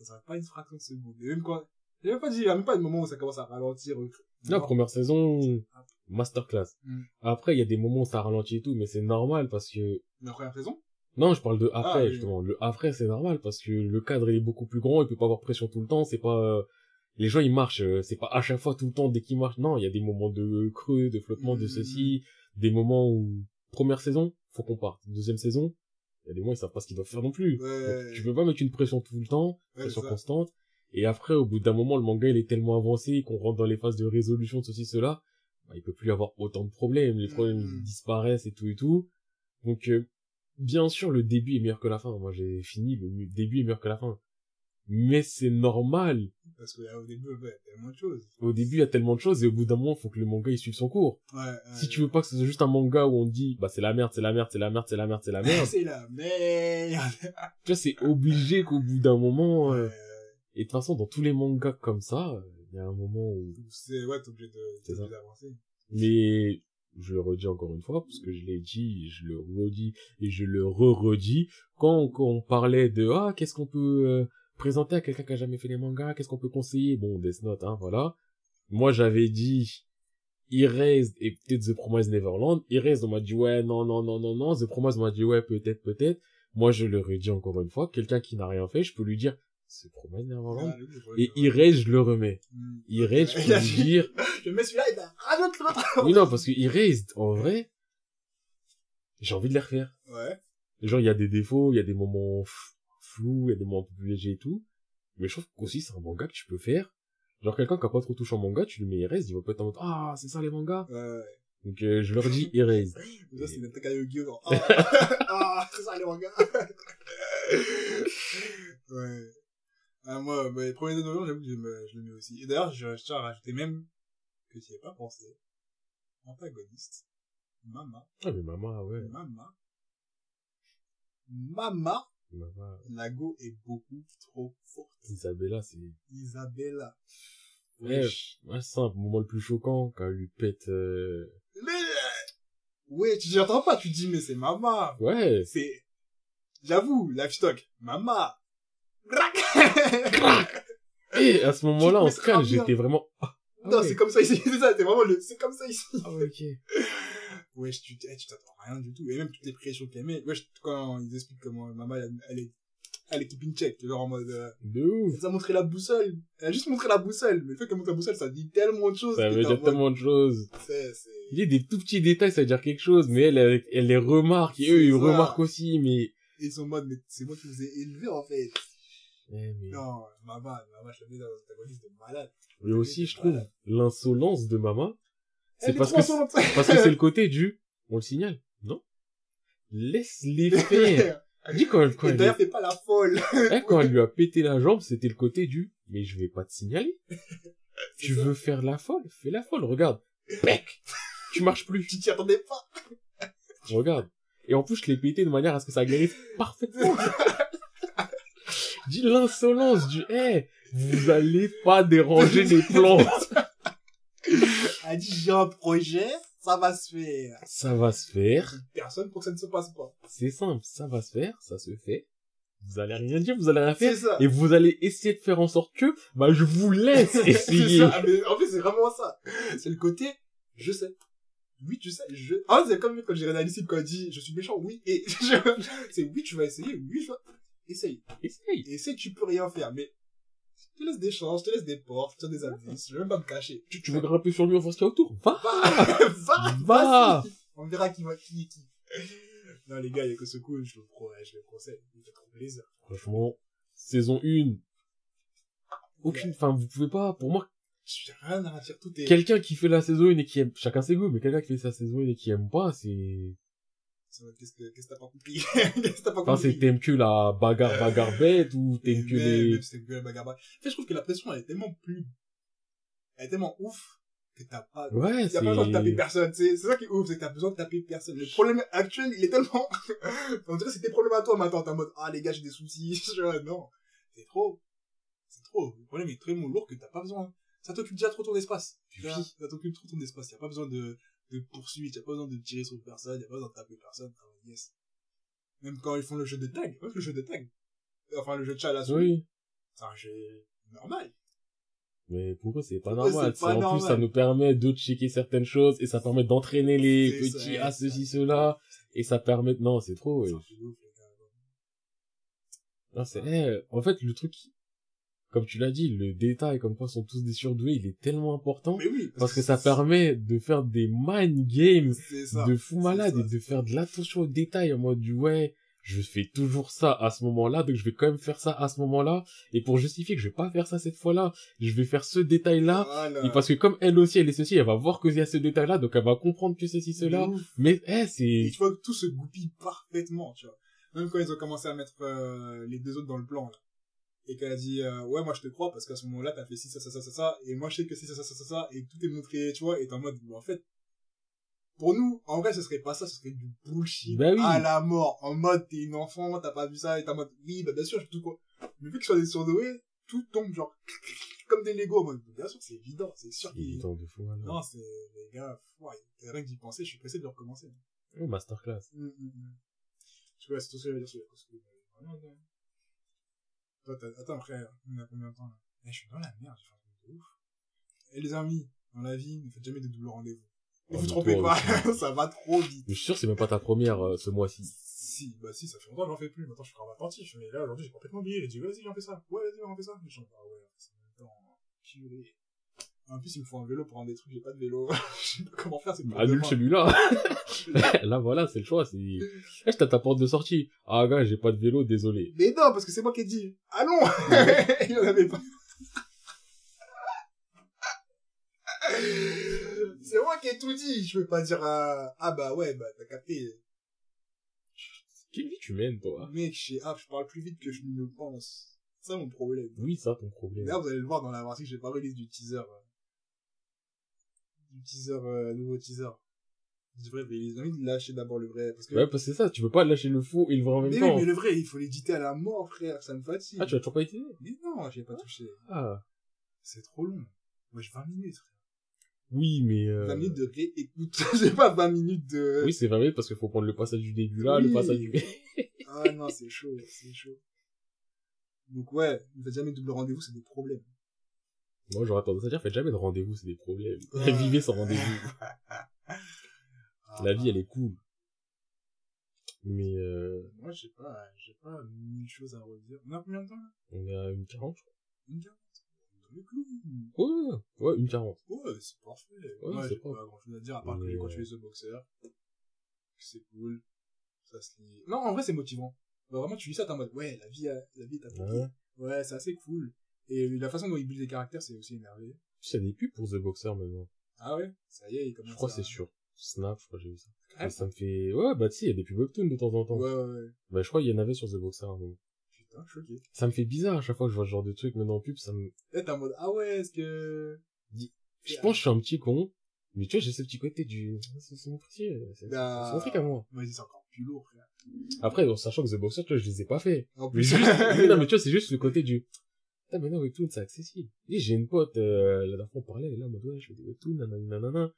Ça s'arrête pas une fraction de seconde. Et même quand, il y a même pas dit, il y a même pas de moment où ça commence à ralentir. La non. première saison, masterclass. Mm. Après, il y a des moments où ça ralentit et tout, mais c'est normal parce que... La première saison? Non, je parle de après, Ah, oui. justement. Le après, c'est normal parce que le cadre, il est beaucoup plus grand, il peut pas avoir pression tout le temps, c'est pas... euh, Les gens, ils marchent, euh, c'est pas à chaque fois tout le temps dès qu'ils marchent. Non, il y a des moments de creux, de flottement, de Mm. ceci, des moments où... Première saison, faut qu'on parte. Deuxième saison, il y a des moments, ils savent pas ce qu'ils doivent faire non plus. Ouais. Donc, tu peux pas mettre une pression tout le temps, Ouais, pression constante. Et après, au bout d'un moment, le manga, il est tellement avancé qu'on rentre dans les phases de résolution de ceci, cela. Bah, il peut plus y avoir autant de problèmes. Les problèmes ils disparaissent et tout et tout. Donc, euh, bien sûr, le début est meilleur que la fin. Moi, j'ai fini, le début est meilleur que la fin. Mais c'est normal. Parce que, là, au début, il y a tellement de choses. Au début, il y a tellement de choses et au bout d'un moment, il faut que le manga, il suive son cours. Ouais, ouais, Si tu veux pas que ce soit juste un manga où on dit, bah, c'est la merde, c'est la merde, c'est la merde, c'est la merde, c'est la merde. C'est la merde. tu vois, c'est obligé qu'au bout d'un moment, euh, Et de toute façon, dans tous les mangas comme ça, euh, il y a un moment où... c'est, ouais, t'es obligé de, d'avancer. Mais je le redis encore une fois, parce que je l'ai dit, je le redis et je le re-redis. Quand, quand on parlait de « Ah, qu'est-ce qu'on peut euh, présenter à quelqu'un qui a jamais fait les mangas Qu'est-ce qu'on peut conseiller ?» Bon, Death Note, hein, voilà. Moi, j'avais dit Erased et peut-être The Promised Neverland. Erased, on m'a dit « Ouais, non, non, non, non, non. The Promised, on m'a dit « Ouais, peut-être, peut-être. » Moi, je le redis encore une fois. Quelqu'un qui n'a rien fait, je peux lui dire « The Promised Neverland. Ah, oui, Et. Erased, je le remets. Hmm. Erased, je peux lui dire Je mets celui-là et ben, rajoute l'autre. Oui, non, parce que Erased, en vrai, j'ai envie de les refaire. Ouais. Genre, il y a des défauts, il y a des moments f- flous, il y a des moments un peu plus légers et tout. Mais je trouve qu'aussi, c'est un manga que tu peux faire. Genre, quelqu'un qui a pas trop touché en manga, tu lui mets Erased, il va pas être en mode, ah, c'est ça les mangas. Ouais. Donc, euh, je leur dis Erased. Ça, c'est une genre, Ah, ah, c'est ça, les mangas. ouais. Ah, moi, bah, les premiers de novembre, j'avoue que je, me- je le mets aussi. Et d'ailleurs, je, je tiens à rajouter même que j'y ai pas pensé. Antagoniste. Mama. Ah, mais maman, ouais. Mama. Mama. Maman, La go est beaucoup trop forte. Isabella, c'est, Isabella. Ouais. Wesh. ouais, c'est un moment le plus choquant quand elle lui pète, euh... Mais, ouais, tu t'y entends pas, tu dis, mais c'est Mama. ouais. C'est, j'avoue, livestock. Mama. Et à ce moment-là, en bien. j'étais vraiment, ah, non, ouais. c'est comme ça ici. C'est ça, c'est vraiment le, c'est comme ça ici. ah ouais, ok. Ouais, tu eh, tu t'attends rien du tout. Et même toutes les pressions qu'elle met. Ouais, quand ils expliquent comment maman, elle, elle est, elle est keeping check. Genre en mode, euh, De ouf. elle a montré la boussole. Elle a juste montré la boussole. Mais le fait qu'elle montre la boussole, ça dit tellement de choses. Ça veut dire mode, tellement de choses. C'est, c'est, Il y a des tout petits détails, ça veut dire quelque chose, mais elle, elle, elle les remarque, et eux, ils ça. remarquent aussi, mais... ils sont en mode, mais c'est moi qui vous ai élevé, en fait. Ouais, mais... Non, maman, maman, je l'ai mis dans l'antagoniste de malade. Mais aussi, je trouve, l'insolence de maman, c'est parce que, insolente. parce que c'est le côté du, on le signale, non? Laisse-les faire. Dis quand, quand, Et d'ailleurs, fais pas la folle. eh, quand elle lui a pété la jambe, c'était le côté du, mais je vais pas te signaler. Tu ça. veux faire la folle? Fais la folle, regarde. Bec! Tu marches plus. Tu t'y attendais pas. Regarde. Et en plus, je l'ai pété de manière à ce que ça guérisse parfaitement. Dis l'insolence du, eh, vous allez pas déranger les plantes. Elle dit, j'ai un projet, ça va se faire. Ça va se faire. Personne pour que ça ne se passe pas. C'est simple. Ça va se faire. Ça se fait. Vous allez rien dire, vous allez rien faire. Ça. Et vous allez essayer de faire en sorte que, bah, je vous laisse essayer. ça. Mais en fait, c'est vraiment ça. C'est le côté, je sais. Oui, tu sais, je... Ah, c'est comme quand j'ai réalisé quand elle dit, je suis méchant, oui, et je... c'est oui, tu vas essayer, oui, je vais... Essaye. Essaye. Essaye, tu peux rien faire, mais te laisse des chances, je te laisse des portes, je te laisse des indices, je vais même pas me cacher. Tu, tu veux grimper sur lui en voir ce qu'il y a autour? Va! Va, va, Va. On verra qui va, qui est qui. Non, les gars, il y a que ce coup, je le, je le conseille. Il fait trop plaisir. Franchement, saison 1. Aucune, enfin, vous pouvez pas, pour moi, J'ai rien à dire, tout est... quelqu'un qui fait la saison 1 et qui aime, chacun ses goûts, mais quelqu'un qui fait sa saison 1 et qui aime pas, c'est, Qu'est-ce que, qu'est-ce que t'as pas compris? qu'est-ce que t'as pas enfin, c'est, compris? t'aimes que la bagarre, bagarre bête, ou t'aimes que les, c'est que la bagarre. En fait, je trouve que la pression, elle est tellement plus, elle est tellement ouf que t'as pas, ouais, y a c'est, pas besoin de taper personne, c'est, c'est ça qui est ouf, c'est que t'as besoin de taper personne. Le problème actuel, il est tellement, on dirait tes problèmes à toi maintenant, t'es en mode, ah, les gars, j'ai des soucis, non. C'est trop. C'est trop. Le problème est tellement lourd que t'as pas besoin. Ça t'occupe déjà trop ton espace. Vois, Ça t'occupe trop ton espace. Y a pas besoin de, de poursuite, y a pas besoin de tirer sur personne, y a pas besoin de taper personne. Ah, yes. Même quand ils font le jeu de tag, même le jeu de tag. Enfin, le jeu de chat à la souris. oui. C'est un jeu normal. Mais pour eux, c'est pas Pour normal. pas en normal. plus, ça nous permet de checker certaines choses, et ça permet d'entraîner les petits à ceci, cela, et ça permet, non, c'est trop, ouais. Non, c'est, eh, en fait, le truc, comme tu l'as dit, le détail, comme quoi sont tous des surdoués, il est tellement important, Mais oui. parce que ça permet de faire des mind games ça. de fou malade ça, et de faire de l'attention aux détails en mode du ouais, je fais toujours ça à ce moment-là, donc je vais quand même faire ça à ce moment-là, et pour justifier que je vais pas faire ça cette fois-là, je vais faire ce détail-là, Voilà. et parce que comme elle aussi, elle est ceci, elle va voir qu'il y a ce détail-là, donc elle va comprendre que c'est ci, cela, mais eh, Et c'est... tu vois que tout se goupille parfaitement, tu vois. Même quand ils ont commencé à mettre euh, les deux autres dans le plan, là. Et qu'elle a dit, euh, ouais, moi je te crois, parce qu'à ce moment-là, t'as fait ci, ça, ça, ça, ça, ça, et moi je sais que c'est ça, ça, ça, ça, ça, et tout est montré, tu vois, et t'es en mode, mais en fait, pour nous, en vrai, ce serait pas ça, ce serait du bullshit Bah oui. à la mort. En mode, t'es une enfant, t'as pas vu ça, et t'es en mode, oui, bah bien sûr, je tout quoi. Mais vu qu'ils soient des surdoués, tout tombe genre, comme des Lego, en mode, bien sûr, c'est évident, c'est sûr qu'ils... évident de fou malade. Non, c'est, les gars, ouais, rien que d'y penser, je suis pressé de le recommencer. Oh, masterclass. Mm, mm, mm. Tu vois, c'est tout ce que je veux dire sur les non. Toi, t'as- attends, frère, on a combien de temps, là? Eh, je suis dans la merde, je fais un truc de ouf. Et les amis, dans la vie, ne faites jamais de double rendez-vous. Ne Oh, vous trompez toi pas, ça va trop vite. Mais je suis sûr que c'est même pas ta première euh, ce mois-ci. Si, bah si, ça fait longtemps que j'en fais plus, maintenant je suis grave attentif, mais là, aujourd'hui, j'ai complètement oublié, j'ai dit, vas-y, j'en fais ça, ouais, vas-y, on fait ça, et je suis en mode, ah ouais, c'est même temps, purée. En plus, il me faut un vélo pour rendre des trucs, j'ai pas de vélo, je sais pas comment faire, c'est pour Annule demain. celui-là. Là, voilà, c'est le choix, c'est... Eh, je t'ai ta porte de sortie. Ah, gars, j'ai pas de vélo, désolé. Mais non, parce que c'est moi qui ai dit, allons Il en avait pas. c'est moi qui ai tout dit, je peux pas dire, euh, ah bah ouais, bah t'as capté. Quelle vie tu mènes, toi Mec, chez App, je parle plus vite que je ne le pense. ça mon problème. Oui, ça, ton problème. D'ailleurs, vous allez le voir dans la partie que j'ai pas release du teaser. Du teaser, euh, nouveau teaser. Du vrai release. J'ai envie de lâcher d'abord le vrai. Parce que... Ouais, parce que c'est ça, tu peux pas lâcher le faux et le vrai en même mais temps. oui, mais le vrai, il faut l'éditer à la mort, frère. Ça me fatigue. Ah, tu l'as toujours pas utilisé Mais non, j'ai pas touché. Ah. C'est trop long. Moi, j'ai 20 minutes, frère. Oui, mais... Euh... 20 minutes de réécoute. j'ai pas 20 minutes de... Oui, c'est 20 minutes parce qu'il faut prendre le passage du début là, le passage du... Ah non, c'est chaud, c'est chaud. Donc ouais, ne faites jamais double rendez-vous, c'est des problèmes. Moi, j'aurais tendance à dire, faites jamais de rendez-vous, c'est des problèmes. Vivez sans rendez-vous. Ah, La vie, elle est cool. Mais, euh, Moi, j'ai pas, j'ai pas mille choses à redire. On a combien de temps, là? on est à une 40, je Une quarante? Clous. crois. Ouais, ouais, une 40. Ouais, c'est parfait. Ouais, Moi, c'est j'ai pas grand chose à dire, à part que Mais, j'ai euh, continué The Boxer. C'est cool. Ça se lit. Non, en vrai, c'est motivant. Bah, vraiment, tu lis ça, t'es en mode, ouais, la vie, la vie est appliquée. Ouais. Ouais, c'est assez cool. Et la façon dont il build les caractères, c'est aussi énervé. Il y a des pubs pour The Boxer maintenant. Ah ouais? Ça y est, il commence Je crois à- c'est sur Snap, je crois que j'ai vu ça. Ah, ça me fait, ouais, bah, tu sais, il y a des pubs webtoon de temps en temps. Ouais, ouais, ouais. Bah, je crois qu'il y en avait sur The Boxer à un moment. Putain, choqué. Ça me fait bizarre à chaque fois que je vois ce genre de truc, maintenant en pub, ça me, Là, t'es en mode, ah ouais, est-ce que... je pense que je suis un petit con, mais tu vois, j'ai ce petit côté du, c'est mon c'est c'est Bah, c'est mon truc à moi. Moi, c'est encore plus lourd, frère. Après, en sachant que The Boxer, tu vois, je les ai pas fait. En plus, juste, non, mais tu vois, c'est juste le côté du, putain, maintenant, Webtoon, c'est accessible. Et j'ai une pote, euh, la dernière fois, on parlait, elle est là, en mode, ouais, je fais des Webtoons, nanana, nanana.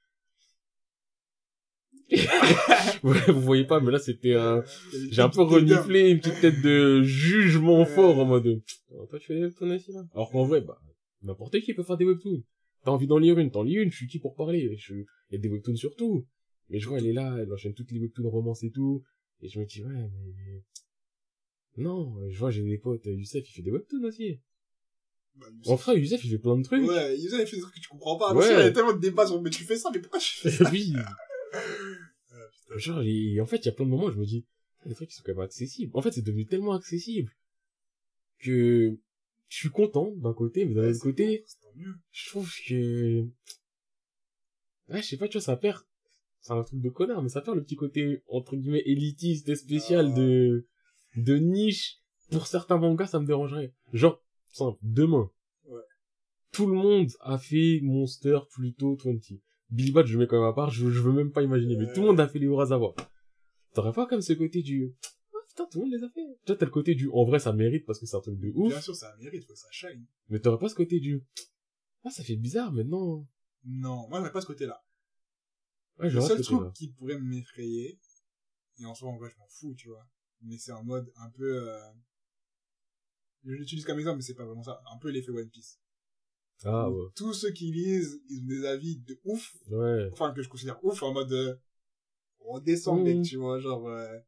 ouais, vous voyez pas, mais là, c'était un, j'ai un peu reniflé une petite tête de jugement fort en mode, Oh, toi, tu fais des Webtoons aussi, là? Alors qu'en vrai, bah, n'importe qui peut faire des Webtoons. T'as envie d'en lire une, t'en lis une, je suis qui pour parler? Je, il y a des Webtoons sur tout. Mais je vois, elle est là, elle enchaîne toutes les Webtoons romances et tout. Et je me dis, ouais, mais, non, je vois, j'ai des potes, Youssef, il fait des Webtoons aussi. Bah, En vrai, Youssef, il fait plein de trucs. Ouais, Yusa, il fait des trucs que tu comprends pas. Ouais. Il y a tellement de débats sur, mais tu fais ça, mais pourquoi tu fais ça? oui. Genre, et en fait, il y a plein de moments où je me dis, Ah, des trucs qui sont quand même accessibles. En fait, c'est devenu tellement accessible que je suis content d'un côté, mais d'un Ouais, autre côté, bon, je trouve que, ouais, je sais pas, tu vois, ça perd, c'est un truc de connard, mais ça perd le petit côté, entre guillemets, élitiste et spécial Ah. de, de niche. Pour certains mangas, ça me dérangerait. Genre, simple, demain. Ouais. Tout le monde a fait Monster Pluto 20. Billy Bat, je le mets quand même à part, je, je veux même pas imaginer, mais Ouais. tout le monde a fait les Urasawa. T'aurais pas comme ce côté du, ah, putain, tout le monde les a fait. Tu vois, t'as le côté du, en vrai, ça mérite parce que c'est un truc de ouf. Bien sûr, ça mérite, faut que ça shine. Mais t'aurais pas ce côté du, ah, ça fait bizarre maintenant. Non, moi, j'aurais pas ce côté-là. Ouais, Le j'aurais seul ce côté-là. truc qui pourrait m'effrayer, et en soi, en vrai, je m'en fous, tu vois. Mais c'est en mode un peu, euh... je l'utilise comme exemple, mais c'est pas vraiment ça. Un peu l'effet One Piece. Ah, ouais. Tous ceux qui lisent, ils ont des avis de ouf. Ouais. Enfin, que je considère ouf, en mode, euh, on descend, mec, tu vois, genre, euh...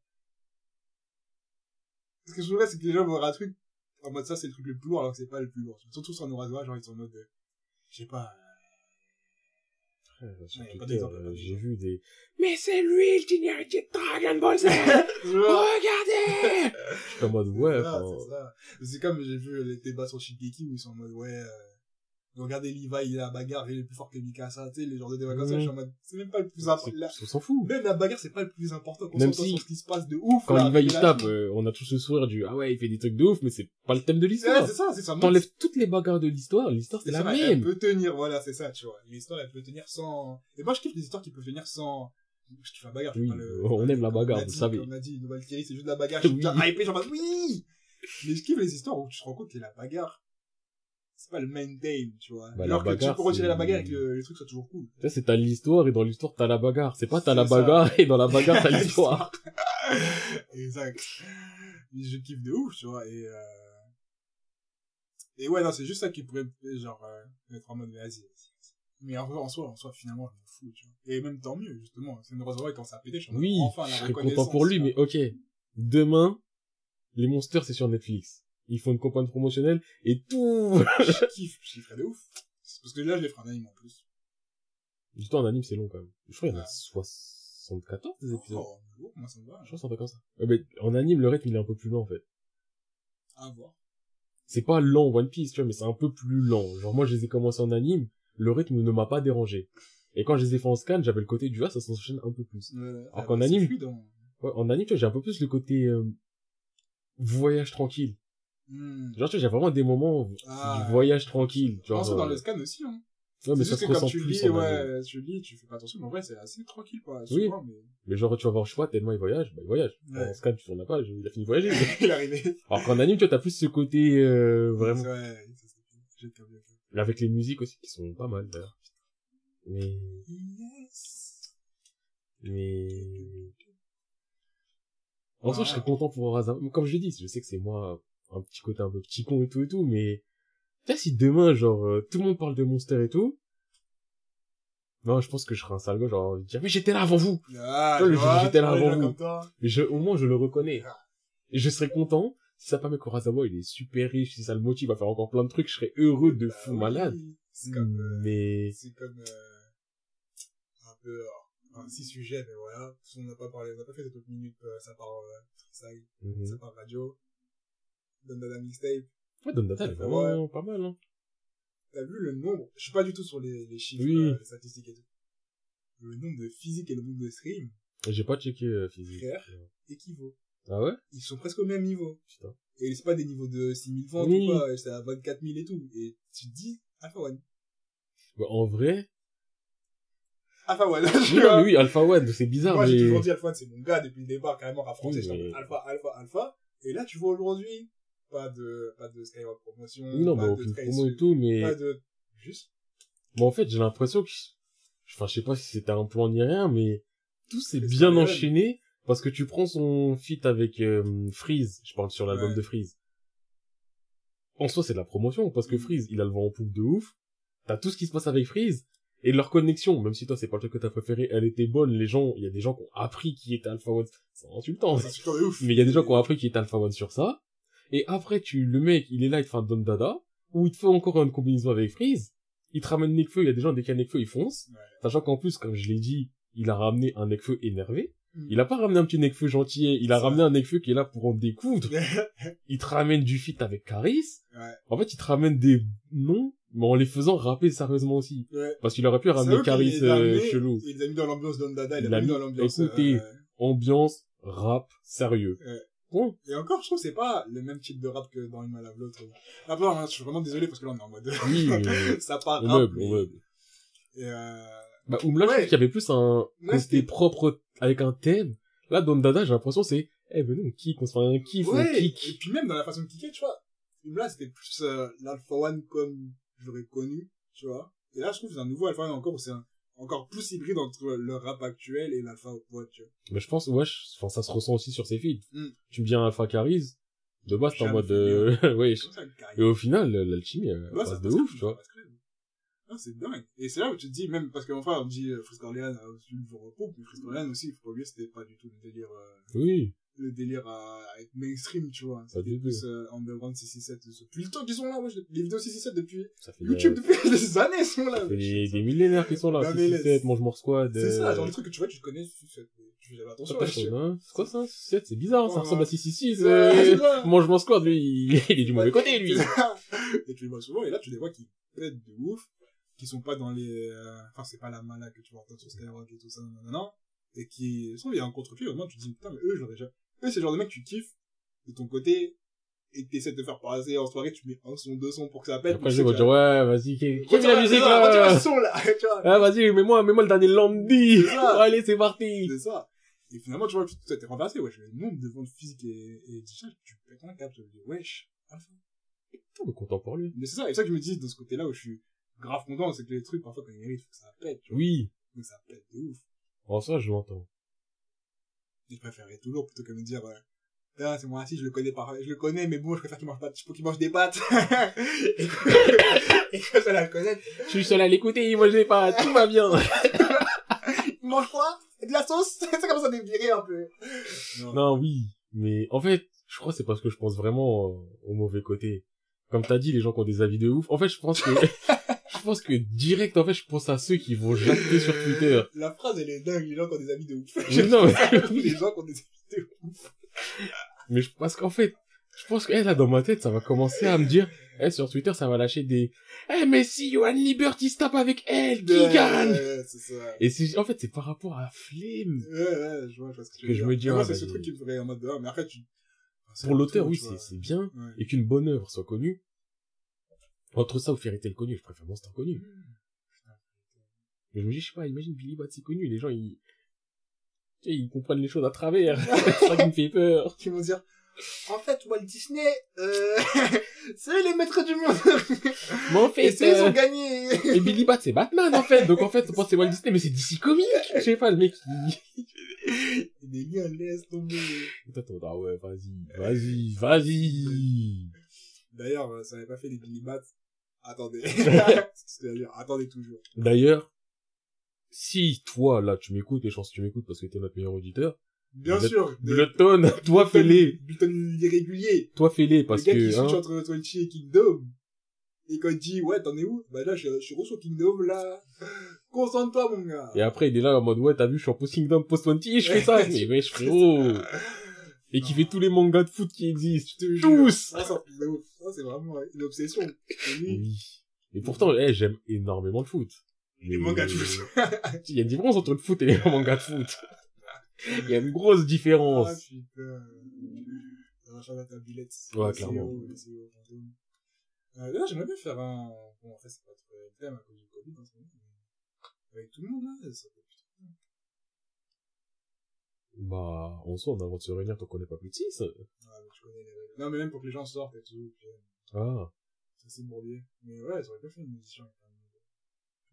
Ce que je trouverais, c'est que les gens vont un truc, en mode ça, c'est le truc le plus lourd, alors que c'est pas le plus lourd. Surtout sur Norazoa, genre, ils sont en mode, euh, je sais pas, Sur Twitter, euh, pas j'ai vu des, mais c'est lui le générique de Dragon Ball Z! Regardez! Je suis en mode, ouais, c'est comme j'ai vu les débats sur Shigeki où ils sont en mode ouais euh, regardez Levi il est à la bagarre il est plus fort que Mikasa tu sais les genres de débats comme ça je suis en mode c'est même pas le plus important on s'en fout. même la bagarre c'est pas le plus important Même si- sur ce qui se passe de ouf Quand là, Levi il se tape, euh, on a tous le sourire du, ah ouais, il fait des trucs de ouf, mais c'est pas le thème de Ouais, l'histoire. c'est ça c'est ça T'enlèves toutes les bagarres de l'histoire, l'histoire c'est la elle même. peut tenir voilà c'est ça tu vois l'histoire elle peut tenir sans et moi je kiffe les histoires qui peuvent tenir sans je kiffe la bagarre Oui, pas le- on aime la bagarre, a vous savez. on a dit Nouvelle Thierry c'est juste de la bagarre je suis hypé genre oui mais je kiffe les histoires où tu te rends compte que la bagarre c'est pas le main theme tu vois Bah, alors que tu peux retirer la bagarre et que les trucs soient toujours cool Tu sais, c'est t'as l'histoire et dans l'histoire t'as la bagarre. C'est pas t'as la ça. bagarre et dans la bagarre t'as l'histoire. exact je kiffe de ouf tu vois et euh... et ouais non c'est juste ça qui pourrait genre euh, mettre en mode vas-y mais en, en soi en soi finalement je m'en fous tu vois et même tant mieux justement c'est une Rosaura quand ça a pété je suis Oui, enfin la je serais content pour lui, mais ok. Demain, les monsters c'est sur Netflix. Ils font une campagne promotionnelle et tout. je kiffe je kifferais de ouf parce que là je les ferai en anime en plus Du temps en anime c'est long quand même. Je crois qu'il y en a Ouais. 74 des épisodes. oh, bon, moi ça me va Je crois que c'est un comme ça. Mais en anime le rythme il est un peu plus lent en fait. à voir c'est pas lent One Piece, tu vois, mais c'est un peu plus lent. Genre, moi, je les ai commencés en anime, le rythme ne m'a pas dérangé. Et quand je les ai fait en scan, j'avais le côté du, ah, ça s'enchaîne un peu plus. euh, Alors ah, qu'en bah, anime- fluide, hein. Ouais, en anime, tu vois, j'ai un peu plus le côté, euh, voyage tranquille. Hmm. Genre, tu vois, j'ai vraiment des moments où Ah. du voyage tranquille. Genre, que dans euh, le scan aussi, hein. ouais, mais ça se que ressent tu plus lis, ouais, tu lis, tu fais pas attention, mais en vrai, c'est assez tranquille, quoi. Oui. Souvent, mais... Mais genre, tu vas voir choix tellement il voyage, bah il voyage. Ouais. En scan, tu tournes la page, il a fini de voyager. il est arrivé. Alors qu'en anime, tu vois, t'as plus ce côté, euh, vraiment. Ouais, ça, c'est. Mais Avec les musiques aussi, qui sont pas mal, d'ailleurs. Mais, Yes. mais, en soi, je serais content pour. Mais Comme je l'ai dit, je sais que c'est moi, un petit côté un peu petit con et tout et tout, mais, tu sais, si demain, genre, euh, tout le monde parle de Monster et tout, non, je pense que je serais un sale gars, genre, dire, mais j'étais là avant vous! Ah, j'étais là avant vous. Mais je, au moins, je le reconnais. Ah. Et je serais content, si ça permet qu'Urasawa, il est super riche, si ça le motive à faire encore plein de trucs, je serais heureux de Bah fou oui, malade. C'est comme, euh, Mais, c'est comme, euh, un peu, euh, un six sujets, mais voilà. On n'a pas parlé, on n'a pas fait cette autre minute, euh, ça part, euh, freestyle, mhm. ça part radio. La mixtape. Ouais, Don Data, elle est Ouais. vraiment pas mal, hein. T'as vu le nombre? Je suis pas du tout sur les, les chiffres, Oui. euh, les statistiques et tout. Le nombre de physiques et le nombre de streams J'ai pas checké, euh, physique. Frère. équivaut. Ah ouais? Ils sont presque au même niveau. Putain. Et c'est pas des niveaux de 6000 ventes Oui. ou quoi, c'est à 24 000 et tout. Et tu te dis, Alpha One. Bah, en vrai, Alpha One. oui, non, mais oui, Alpha One, c'est bizarre, Moi, j'ai mais... toujours dit Alpha One, c'est mon gars depuis le départ, carrément, français. Oui, mais- mode Alpha, Alpha, Alpha. Et là, tu vois aujourd'hui, pas de, pas de Skyrock promotion. Oui, non, pas bah, de aucune promo et tout, mais... Pas de, juste? Bon, en fait, j'ai l'impression que... Enfin, je sais pas si c'était un plan ni rien, mais... Tout s'est bien enchaîné, parce que tu prends son feat avec euh, Freeze, je parle sur l'album Ouais. de Freeze. En soi, c'est de la promotion, parce que Mm. Freeze, il a le vent en poupe de ouf. T'as tout ce qui se passe avec Freeze. Et leur connexion, même si toi, c'est pas le truc que t'as préféré, elle était bonne. Les gens, il y a des gens qui ont appris qui était Alpha One. C'est insultant. C'est super de ouf. Mais il y a des gens qui ont appris qu'il était Alpha One sur ça. Et après, tu, le mec, il est là, il te fait un Don Dada, ou il te fait encore une combinaison avec Freeze. Il te ramène Nekfeu, il y a des gens, dès qu'il y a Nekfeu, ils foncent. Ouais. Sachant qu'en plus, comme je l'ai dit, il a ramené un Nekfeu énervé. Mm. Il a pas ramené un petit Nekfeu gentil, il a ramené un Nekfeu qui est là pour en découdre. il te ramène du feat avec Caris. ouais. En fait, il te ramène des noms, mais en les faisant rapper sérieusement aussi. Ouais. Parce qu'il aurait pu ramener Caris euh, chelou. Il les a mis dans l'ambiance Don Dada, il Il a mis- dans l'ambiance, écoutez, euh, Ambiance, rap, sérieux. Et encore, je trouve que c'est pas le même type de rap que dans Une mal à l'autre. Après, je suis vraiment désolé parce que là, on est en mode, Oui, ça part rap. meuble, mais- meuble. Et euh, Bah, Oumla, je Ouais. trouve qu'il y avait plus un Ouais, côté c'était- propre avec un thème. Là, Don Dada, j'ai l'impression c'est, eh, venez, on kick, on se fait un kiff, on ouais. kick. Et puis même dans la façon de kicker, tu vois. Là, c'était plus euh, l'Alpha One comme je l'aurais connu, tu vois. Et là, je trouve que c'est un nouveau Alpha One encore où c'est un- encore plus hybride entre le rap actuel et l'Alpha One, tu vois. Mais je pense, ouais, je- enfin, ça se ressent aussi sur ses feeds. Mm. Tu me dis un Alpha Caris, de base, t'es en mode, euh, ouais. Et au final, l'alchimie, elle ça passe de ouf, tu vois. Non, c'est dingue. Et c'est là où tu te dis, même, parce que enfin, on dit, euh, Frisk Orleans a aussi le repos, mais Frisk Orleans aussi, faut pas oublier, c'était pas du tout le délire, euh, Oui. Le délire à, à être mainstream, tu vois. Pas C'était plus, euh, Underground 667. Depuis le temps qu'ils sont là, je- les vidéos 667 depuis YouTube, des, depuis des années, ils sont là. ça fait des, des millénaires qui sont là. Non, mais 6, 7, laisse. Mange More Squad. C'est ça, euh, genre le truc que tu vois, tu connais 667. Tu fais jamais pas attention, personne, là, hein. C'est quoi ça? 7, c'est bizarre, ça Ouais, ressemble ouais. à 666, Ouais, c'est euh. Mange More Squad, lui, il il est du mauvais côté, lui. et tu les vois souvent, et là, tu les vois qui pètent de ouf, qui sont pas dans les, euh, enfin, c'est pas la mala que tu vois entendre sur Skyrock et tout ça, non, non, non, et qui, je trouve, il y a un contre-pied, vraiment, tu te dis, putain, mais eux, j'aurais déjà, eux, c'est le genre de mec, tu kiffes, de ton côté, et que t'essaies de te faire passer en soirée, tu mets un son, deux sons pour que ça pète. Après, je vais dire, que- ouais, vas-y, qui, met la musique, ça, retire là? le son, là, tu vois. Ah, vas-y, mets-moi, mets-moi le dernier ça. Allez, c'est parti. C'est ça. Et finalement, tu vois, tu t'es renversé, wesh, le nombre de ventes physiques et, et digital, tu pètes un câble, dis, wesh, Alpha. On est content pour lui. Mais c'est ça, et c'est ça que je me dis de ce côté-là où je suis grave content, c'est que les trucs, parfois, quand ils méritent, faut que ça pète, tu vois. Oui. Faut que ça pète de ouf. En ça, je l'entends. Je préférerais toujours plutôt que me dire, euh, ah, c'est moi assis, je le connais par, je le connais, mais bon, je préfère qu'il mange pas, faut qu'il mange des pâtes. et que, et que ça la connaître. Je suis seul à l'écouter, moi je l'ai pas, tout va bien. Il mange quoi? De la sauce? c'est comme ça virer un peu. Non. non, oui. Mais, en fait, je crois que c'est parce que je pense vraiment euh, au mauvais côté. Comme t'as dit, les gens qui ont des avis de ouf. En fait, je pense que, je pense que direct, en fait, je pense à ceux qui vont jacter sur Twitter. La phrase, elle est dingue, les gens qui ont des amis de ouf. Mais non, les gens qui ont des amis de ouf. Mais je, parce qu'en fait, je pense que, eh, là, dans ma tête, ça va commencer à me dire, eh, sur Twitter, ça va lâcher des, eh, mais si Johan Liberty se tape avec elle, qui Ouais, gagne? Ouais. Et c'est, en fait, c'est par rapport à Flemme. Ouais, ouais, je vois, je vois ce que Que veux je dire. me dis, Mais ah, c'est bah, ce truc qui me ferait en mode, ah, mais après, tu, pour l'auteur, oui, c'est, bien. Et qu'une bonne œuvre soit connue. Entre ça ou Fairy Tail connu, je préfère Monster connu. Mais je me dis, je sais pas, imagine Billy Bat c'est connu, les gens, ils, ils comprennent les choses à travers. c'est ça qui me fait peur. Qui vont dire, en fait, Walt Disney, euh, c'est les maîtres du monde. Mais en Et fait, eux, ils euh, ont gagné. et Billy Bat c'est Batman, en fait. Donc en fait, on pense que c'est Walt Disney, mais c'est DC Comics. Je sais pas, le mec, il... Des gars, laisse tomber. Mode, ah ouais, vas-y, vas-y, vas-y. D'ailleurs, euh, ça n'avait pas fait les Billy Bats. Attendez. C'est-à-dire, attendez toujours. D'ailleurs, si toi, là, tu m'écoutes, et je pense que tu m'écoutes parce que t'es notre meilleur auditeur, Bien sûr. des- Blutton, toi, fais-les. Bulletin irrégulier. Toi, fais-les, parce le gars qui que, switch hein, entre Twitchy et Kingdom. Et quand il dit, ouais, t'en es où? Bah là, je, je suis sur Kingdom, là. Concentre-toi, mon gars. et après, il est là en mode, ouais, t'as vu, je suis en Post Kingdom, Post 20, je fais ça. Mais wesh, frérot. Et qui fait tous les mangas de foot qui existent. Je te. Tous! Ça, c'est vraiment une obsession. Oui. Et pourtant, eh, j'aime énormément le foot. les mangas de foot. Il y a une différence entre le foot et les mangas de foot. Il y a une grosse Ah, différence. putain. À ta billette. Ouais, clairement. Euh, D'ailleurs, j'aimerais bien faire un, bon, après, c'est pas trop le thème à cause du Covid, en ce moment, mais avec tout le monde, là, ça peut putain. Bah, en soi, on a le droit de se réunir tant qu'on n'est pas plus de 6. Ouais, mais tu connais les règles. Non, mais même pour que les gens sortent et tout, puis, euh, Ah, ça c'est bourbier. Mais ouais, ça aurait bien fait une édition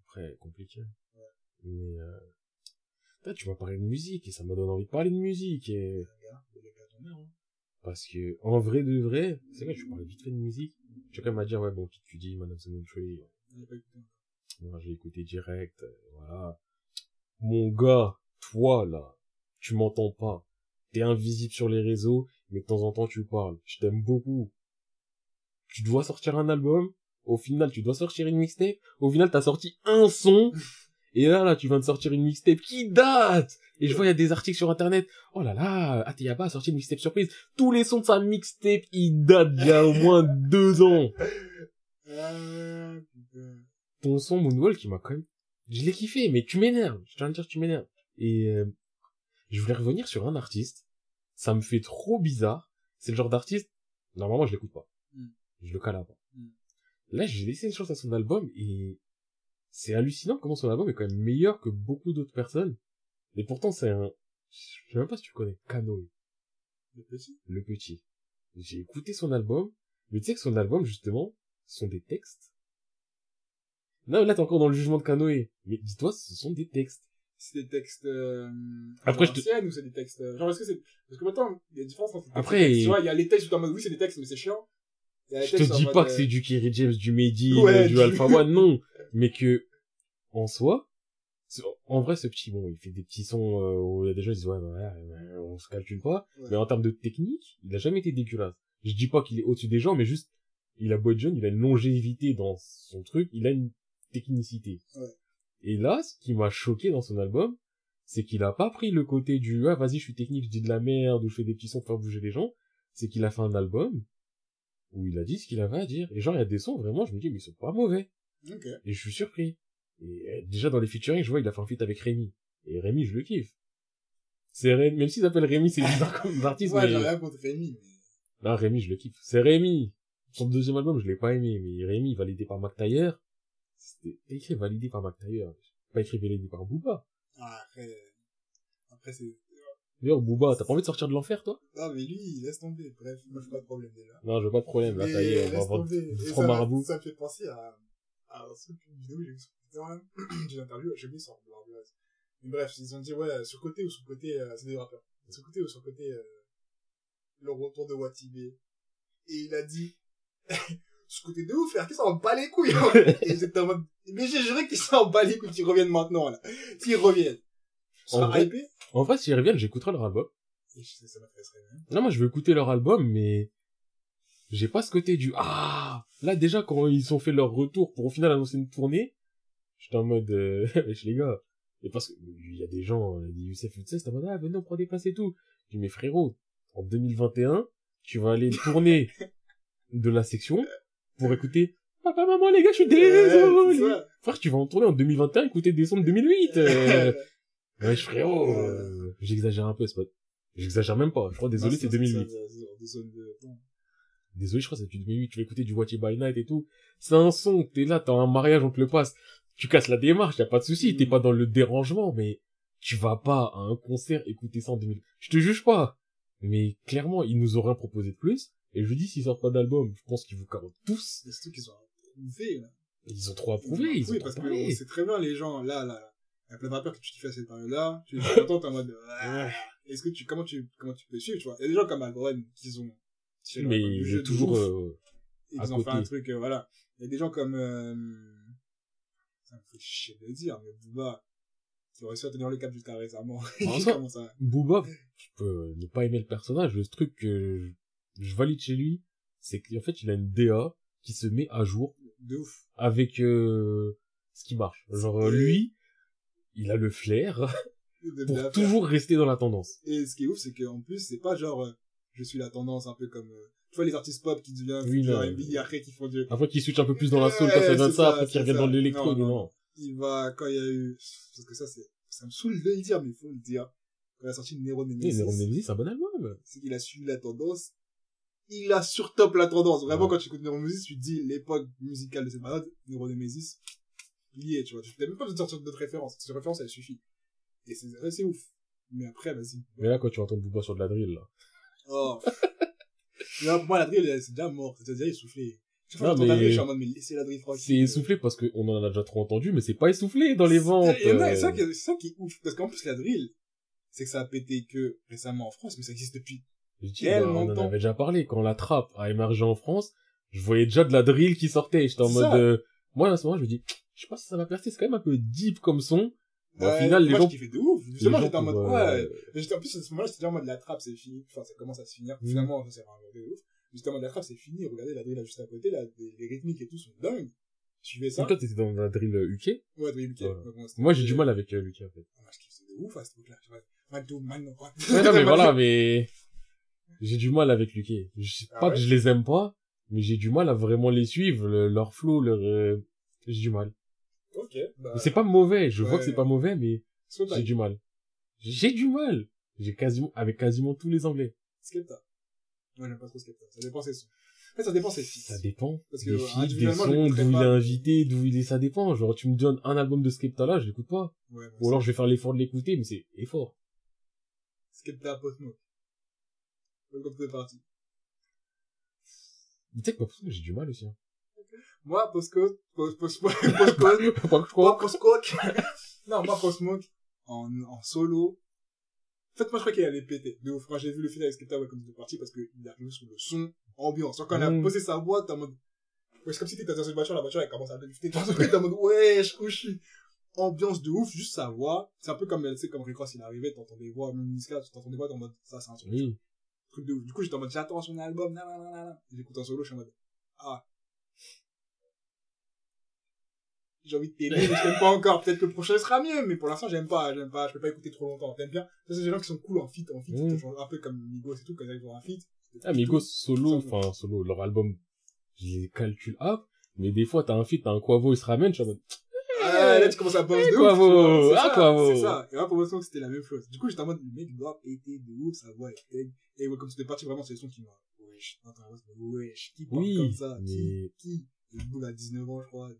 après, compliqué. Mais, euh... Là, tu vas parler de musique, et ça me donne envie de parler de musique, et... Regarde, il est hein. Parce que, en vrai de vrai, c'est vrai, je parlais vite fait de musique. Même à dire, ouais, bon, tu dis, Madame Simon Tree, pas moi, j'ai écouté direct, euh, voilà. Mon gars, toi, là, tu m'entends pas. T'es invisible sur les réseaux, mais de temps en temps, tu parles. Je t'aime beaucoup. Tu dois sortir un album. Au final, tu dois sortir une mixtape. Au final, t'as sorti un son. Et là, là, tu viens de sortir une mixtape qui date. Et je vois, il y a des articles sur internet. Oh là là, Ateyaba a sorti une mixtape surprise. Tous les sons de sa mixtape, ils datent d'il y a au moins deux ans. Ton son Moonwalk qui m'a quand même je l'ai kiffé mais tu m'énerves je tiens à te dire tu m'énerves et euh, je voulais revenir sur un artiste ça me fait trop bizarre c'est le genre d'artiste normalement je l'écoute pas Mm. je le cala pas Mm. là j'ai laissé une chance à son album et c'est hallucinant comment son album est quand même meilleur que beaucoup d'autres personnes et pourtant c'est un je sais même pas si tu connais Kanoe Le petit? le petit j'ai écouté son album mais tu sais que son album justement sont des textes non, là, t'es encore dans le jugement de Kanoé. Mais dis-toi, ce sont des textes. C'est des textes, euh, Après, je te- ou c'est des textes, euh, genre, est-ce que c'est, parce que maintenant, il y a une différence entre Après, textes. Tu vois, il y a les textes où en mode, oui, c'est des textes, mais c'est chiant. Je te dis pas que euh, c'est du Kerry James, du Mehdi, Ouais, du du- Alpha One, non. Mais que, en soi, en vrai, ce petit, bon, il fait des petits sons euh, où il y a des gens qui disent, ouais, ouais, ouais, on se calcule pas. Ouais. Mais en termes de technique, il a jamais été dégueulasse. Je dis pas qu'il est au-dessus des gens, mais juste, il a beau être jeune, il a une longévité dans son truc, il a une technicité. Ouais. Et là, ce qui m'a choqué dans son album, c'est qu'il a pas pris le côté du, ah, vas-y, je suis technique, je dis de la merde, ou je fais des petits sons pour faire bouger les gens. C'est qu'il a fait un album où il a dit ce qu'il avait à dire. Et genre, il y a des sons, vraiment, je me dis, mais ils sont pas mauvais. Et je suis surpris. Et euh, déjà, dans les featuring, je vois, il a fait un feat avec Rémi. Et Rémi, je le kiffe. C'est Rémi, même s'il s'appelle Rémi, c'est bizarre comme artiste, Ouais, j'ai mais... rien contre Rémi, mais... Non, Rémi, je le kiffe. C'est Rémi. Son deuxième album, je l'ai pas aimé, mais Rémi, validé par Mac Taylor, c'était écrit validé par Mac Taylor. Pas écrit validé par Booba. Ah, après, après c'est, D'ailleurs, Booba, t'as pas envie de sortir de l'enfer, toi? Non, mais lui, laisse tomber. Bref, moi, j'ai pas de problème déjà. Non, je veux pas de problème, là, ça y est, on va avoir ça, marabout. ça me fait penser à, à un truc, une vidéo que j'ai vu sur Twitter, là. j'ai une interview, j'ai oublié son blaze. Mais bref, ils ont dit, ouais, sur côté ou sur côté, euh, c'est des rappeurs. Sur côté ou sur côté, euh, le retour de Watibé. Et il a dit, côté de ouf, frère, qui s'en bat les couilles. Et j'étais en mode, mais j'ai juré qu'ils s'en bat les couilles, qu'ils reviennent maintenant, là. Qu'ils reviennent. En vrai hypé? En vrai, s'ils reviennent, j'écouterai leur album. Et je sais, ça m'intéresserait même. Non, moi, je veux écouter leur album, mais j'ai pas ce côté du ah. Là, déjà, quand ils ont fait leur retour pour au final annoncer une tournée, j'étais en mode, euh, wesh, les gars. Et parce que il y a des gens, euh, des Youssef Youssef, c'était en mode ah, venez, on prend des places et tout. Je dis mais frérot, en 2021, tu vas aller tourner de la section pour écouter papa maman les gars, je suis Ouais, désolé. Frère, tu vas en tourner en 2021, écouter des sons de 2008. euh. Wesh frérot, euh, j'exagère un peu, c'est pas J'exagère même pas. Je crois, désolé, c'est 2008. ça, ça, ça, des zones de- non. Désolé, je crois c'est 2008. Tu vas écouter du Watch It by Night et tout. C'est un son. T'es là, t'as un mariage, on te le passe. Tu casses la démarche, y a pas de souci. Mm. T'es pas dans le dérangement, mais tu vas pas à un concert écouter ça en 2000. Je te juge pas. Mais clairement, ils nous ont rien proposé de plus. Et je dis, s'ils sortent pas d'album, je pense qu'ils vous carotent tous. C'est tout qu'ils ont approuvé, là. Ils ont trop approuvé, ils ont oui, trop parce que parlé. sait très bien, les gens, là, là, là. Il y a plein de rappeurs que tu kiffes à cette période-là. Tu es content, t'es en mode, ah, est-ce que tu, comment tu, comment tu peux suivre, tu vois? Il y a des gens comme Alboren qui ont, tiré Mais il est toujours, euh, et ils ont fait un truc, euh, voilà. Il y a des gens comme, euh, ça me fait chier de le dire, mais Booba, qui ont réussi à tenir le cap jusqu'à récemment. En Il soi- Booba, je peux ne pas aimer le personnage. Le truc que je, valide chez lui, c'est qu'en fait, il a une DA qui se met à jour de ouf. avec euh, ce qui marche. Genre, lui, il a le flair pour toujours rester dans la tendance. Et ce qui est ouf, c'est qu'en plus, c'est pas genre, euh, je suis la tendance un peu comme, euh, tu vois, les artistes pop qui deviennent, Oui, genre et après qui font du, Après qu'il switch un peu plus dans la soul quand ça donne c'est ça, ça, après qu'il c'est revienne ça. dans l'électro, Non, non, non. il va, quand il y a eu, parce que ça, c'est, ça me saoule de le dire, mais il faut le dire. Quand il a sorti Nero Nemesis, Néron Nemesis, c'est un bon album. c'est qu'il a suivi la tendance. Il a surtop la tendance. Vraiment, Ouais. quand tu écoutes Nero Nemesis, tu te dis l'époque musicale de cette malade, Nero Nemesis, il y est, tu vois. Tu n'as même pas besoin de sortir d'autres références. Cette référence, elle suffit. Et c'est, ouais, c'est ouf. Mais après, vas-y. Mais là, quand tu entends Booba sur de la drill, là. Oh. Là, pour moi, la drill, c'est déjà mort. C'est-à-dire, essoufflé. Non, mais- drill, je suis en mode, mais laissez la drill tranquille. C'est essoufflé parce qu'on en a déjà trop entendu, mais c'est pas essoufflé dans les ventes. Euh. c'est ça, qui c'est ça qui est ouf. Parce qu'en plus, la drill, c'est que ça a pété que récemment en France, mais ça existe depuis. Je dis, bah, on en avait déjà parlé. Quand la trappe a émergé en France, je voyais déjà de la drill qui sortait. J'étais en mode, euh, moi, à ce moment, je me dis, je sais pas si ça va percer. C'est quand même un peu deep comme son. Bon, au Ouais, final, les moi, gens, je kiffais de ouf. Justement, j'étais en mode, pour, ouais. euh, en plus, à ce moment-là, j'étais déjà en mode, la trappe, c'est fini. Enfin, ça commence à se finir. Mm. Finalement, ça s'est rendu de ouf. Mode, la trappe, c'est fini. Regardez la drill là juste à côté, là, les, les rythmiques et tout sont dingues. Je suivais ça. Donc, toi, t'étais dans la drill euh, UK. Ouais, drill, bon, c'était- Moi, j'ai du mal avec euh, UK, en fait. Moi, je kiffais de ouf à cette époque-là. Man man. Ouais, non, mais voilà, mais j'ai du mal avec UK. Je sais Ah pas ouais? que je les aime pas, mais j'ai du mal à vraiment les suivre, le- leur flow, leur, euh, j'ai du mal. Ok. Bah, c'est pas mauvais, je vois que c'est pas mauvais, mais j'ai du mal. J'ai du mal. J'ai quasiment, avec quasiment tous les anglais. Skepta. Moi, j'aime pas trop Skepta. Ça dépend ses sons. En fait, ça dépend ses Ça feats. dépend. Parce que, des feats, des sons, d'où il est invité, d'où il est, ça dépend. Genre, tu me donnes un album de Skepta là, je l'écoute pas. Ouais, bon, Ou alors je vais faire l'effort de l'écouter, mais c'est effort. Skepta Post Smoke. Welcome to the party. Tu sais que pas j'ai du mal aussi. Hein. Moi, Post, Post, je moi. Postcode. non, moi, Post Smoke, en, en solo. En fait, moi, je crois qu'il allait péter. De ouf. Moi, j'ai vu le film avec Skepta Welcome to the party parce qu'il est arrivé sur le son ambiance. Quand il a Mm. posé sa boîte, t'es en mode, ouais, c'est comme si t'étais dans une voiture, la voiture, elle commence à lifter. T'es en mode, wesh, où je suis? Ambiance de ouf, juste sa voix. C'est un peu comme, tu sais, comme Rick Ross, il est arrivé, t'entends des voix, même Niska, t'entends des voix, t'es en mode, ça, c'est un truc. Oui. Truc de ouf. Du coup, j'étais en mode, j'attends son album, nanana. J'écoute en solo, je suis en mode, ah. J'ai envie de t'aimer, mais je t'aime pas encore. Peut-être que le prochain sera mieux, mais pour l'instant, j'aime pas, j'aime pas, je peux pas écouter trop longtemps. T'aimes bien? Ça, c'est des gens qui sont cool en feat, en feat, Mm. genre un peu comme Migos et tout, quand ils arrivent un feat. Ah, Migos solo, enfin, solo, leur album, je les calcule up. Mais des fois, t'as un feat, t'as un Quavo, il se ramène, je suis en mode, Ah, là, tu commences à bounce de ouf. Vois. C'est ah, ça, Quavo. C'est ça. Et là, pour moi, c'était la même chose. Du coup, j'étais en mode, le mec doit péter de ouf, sa voix est telle. Et ouais, comme c'était parti, vraiment, c'est le son qui m'a, wesh, wesh, qui parle comme ça? Qui, qui? Le bout a 19 ans, je crois.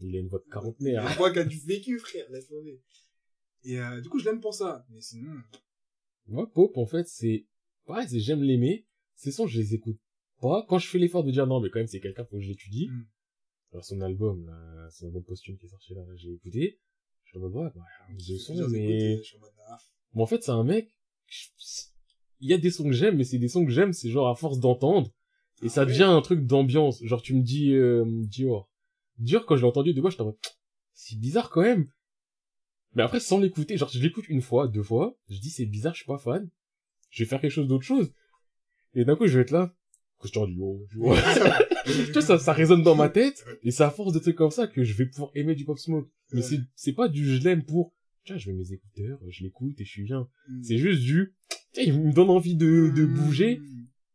il a une voix de quarantenaire. une voix qui a du vécu, frère, laisse tomber. Et, euh, du coup, je l'aime pour ça. Mais sinon, Moi, Pop, en fait, c'est, pareil, c'est j'aime l'aimer. Ces sons, je les écoute pas. Quand je fais l'effort de dire non, mais quand même, c'est quelqu'un, faut que je l'étudie. Mm. Alors, son album, là, son album posthume qui est sorti là, j'ai écouté. Je suis en mode, ouais, bah, j'ai plusieurs mais, en mode, ah, en fait, c'est un mec, il y a des sons que j'aime, mais c'est des sons que j'aime, c'est genre à force d'entendre. Et Ah ça devient un truc d'ambiance. Genre, tu me dis, euh, Dior. Dior, quand je l'ai entendu de moi, j'étais en mode, c'est bizarre quand même. Mais après, sans l'écouter, genre, je l'écoute une fois, deux fois, je dis, c'est bizarre, je suis pas fan. Je vais faire quelque chose d'autre chose. Et d'un coup, je vais être là. Question du haut, tu vois. tu vois, ça, ça résonne dans ma tête. Et c'est à force de trucs comme ça que je vais pouvoir aimer du pop smoke. Mais c'est, c'est pas du je l'aime pour, tiens, je mets mes écouteurs, je l'écoute et je suis bien. Mm. C'est juste du, tiens, il me donne envie de, de Mm. bouger.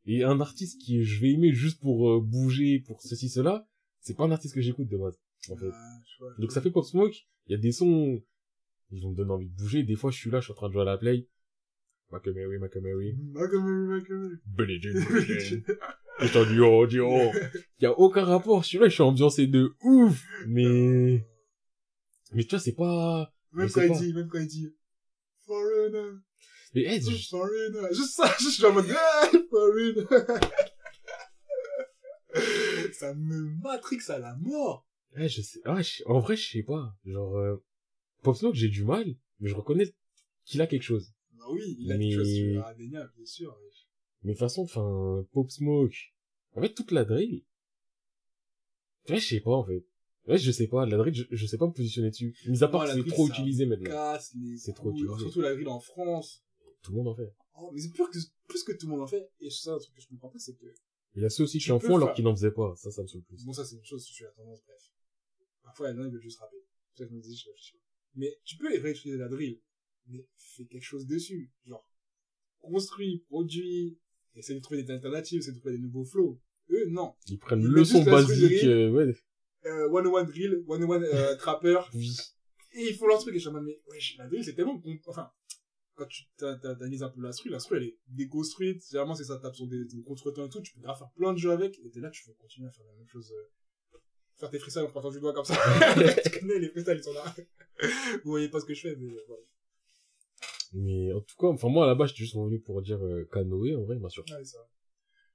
Et un artiste qui je vais aimer juste pour euh, bouger, pour ceci, cela, c'est pas un artiste que j'écoute de base, en fait. Ah, vois, Donc vois. ça fait Pop Smoke, il y a des sons, ils vont me donner envie de bouger, des fois je suis là, je suis en train de jouer à la play, Macamary, Macamary. Macamary, Macamary. Billie Jean, Billie Jean. Putain, Dio, Dio. Y a aucun rapport. Celui-là, je suis ambiancé de ouf. Mais, mais tu vois, c'est pas, Même quand il pas. dit, même quand il dit, Foreigner, mais, eh, je- Foreigner. Juste ça, je suis en mode, hey, Foreigner. ça me matrix à la mort. eh, je sais, ah, je- en vrai, je sais pas. Genre, euh, Pop Smoke, j'ai du mal, mais je reconnais qu'il a quelque chose. Bah oui, il a Mais- quelque chose sur bien sûr. Mais de toute façon, enfin, Pop Smoke. En fait, toute la drill. Ouais, je sais pas, en fait. Ouais, je sais pas. La drill, je, je sais pas me positionner dessus. Mis à part que c'est drill, trop utilisé maintenant. C'est trop utilisé. Surtout la grille en France. Tout le monde en fait. Oh, mais c'est plus que, plus que tout le monde en fait. Et ça, un truc que je comprends pas, c'est que, Il y a ceux aussi qui en font alors qu'ils n'en faisaient pas. Ça, ça me saoule plus. bon, ça, c'est une chose, je suis la tendance, bref. Parfois, il y en a, ils veulent juste rapper. Ça, je me dis, je réfléchis pas. Mais tu peux réutiliser la drill. Mais fais quelque chose dessus. Genre, construis, produis, essaie de trouver des alternatives, essaie de trouver des nouveaux flows. Eux, non. Ils prennent Ils le son basique, euh, ouais. Euh, 101 drill, 101 euh, trapper, Oui. et ils font leur truc, et je suis en mode, mais, wesh, la drill, c'est tellement, com- enfin, quand tu t'analyses un peu l'instru, l'instru, elle est déconstruite, généralement, c'est ça tape sur des, des contretemps et tout, tu peux grave faire plein de jeux avec, et t'es là, tu veux continuer à faire la même chose, euh, faire tes freestyles en pointant du doigt comme ça. tu connais, les freestyles, ils sont là. Vous voyez pas ce que je fais, mais voilà. Mais en tout cas, enfin moi là-bas, j'étais juste revenu pour dire euh, Canoë, en vrai, il m'a surpris. Ouais, ça.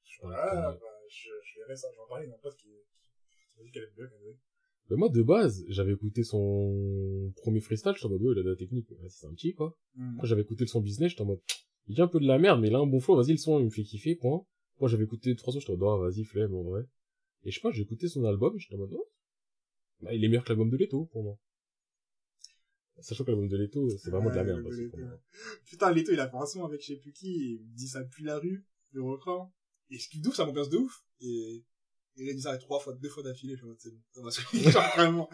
Je parlais de Ah, Canoë. bah, je, je verrai ça, je vais en parler d'un pote qui, qui m'a dit qu'elle bien, elle Mais moi, de base, j'avais écouté son premier freestyle, j'étais en mode, ouais, il a de la technique, c'est un petit, quoi. Après, j'avais écouté son business, j'étais en mode, il dit un peu de la merde, mais il a un bon flow, vas-y, le son, il me fait kiffer, point. Moi, j'avais écouté trois sons, j'étais en mode, ah, vas-y, flemme, en vrai. Et je sais pas, j'ai écouté son album, j'étais en mode, oh, bah, il est meilleur que l'album de Leto, pour moi. Sachant que l'album de Leto, c'est vraiment de la Ouais, merde, aussi, pour moi. Putain, Leto, il a fait un son avec je sais plus qui, et il me dit ça pue la rue, le refrain. Et ce qui de ouf, ça m'ambiance de ouf. Et, il a dit ça trois fois, deux fois d'affilée, je c'est bon, ça va vraiment.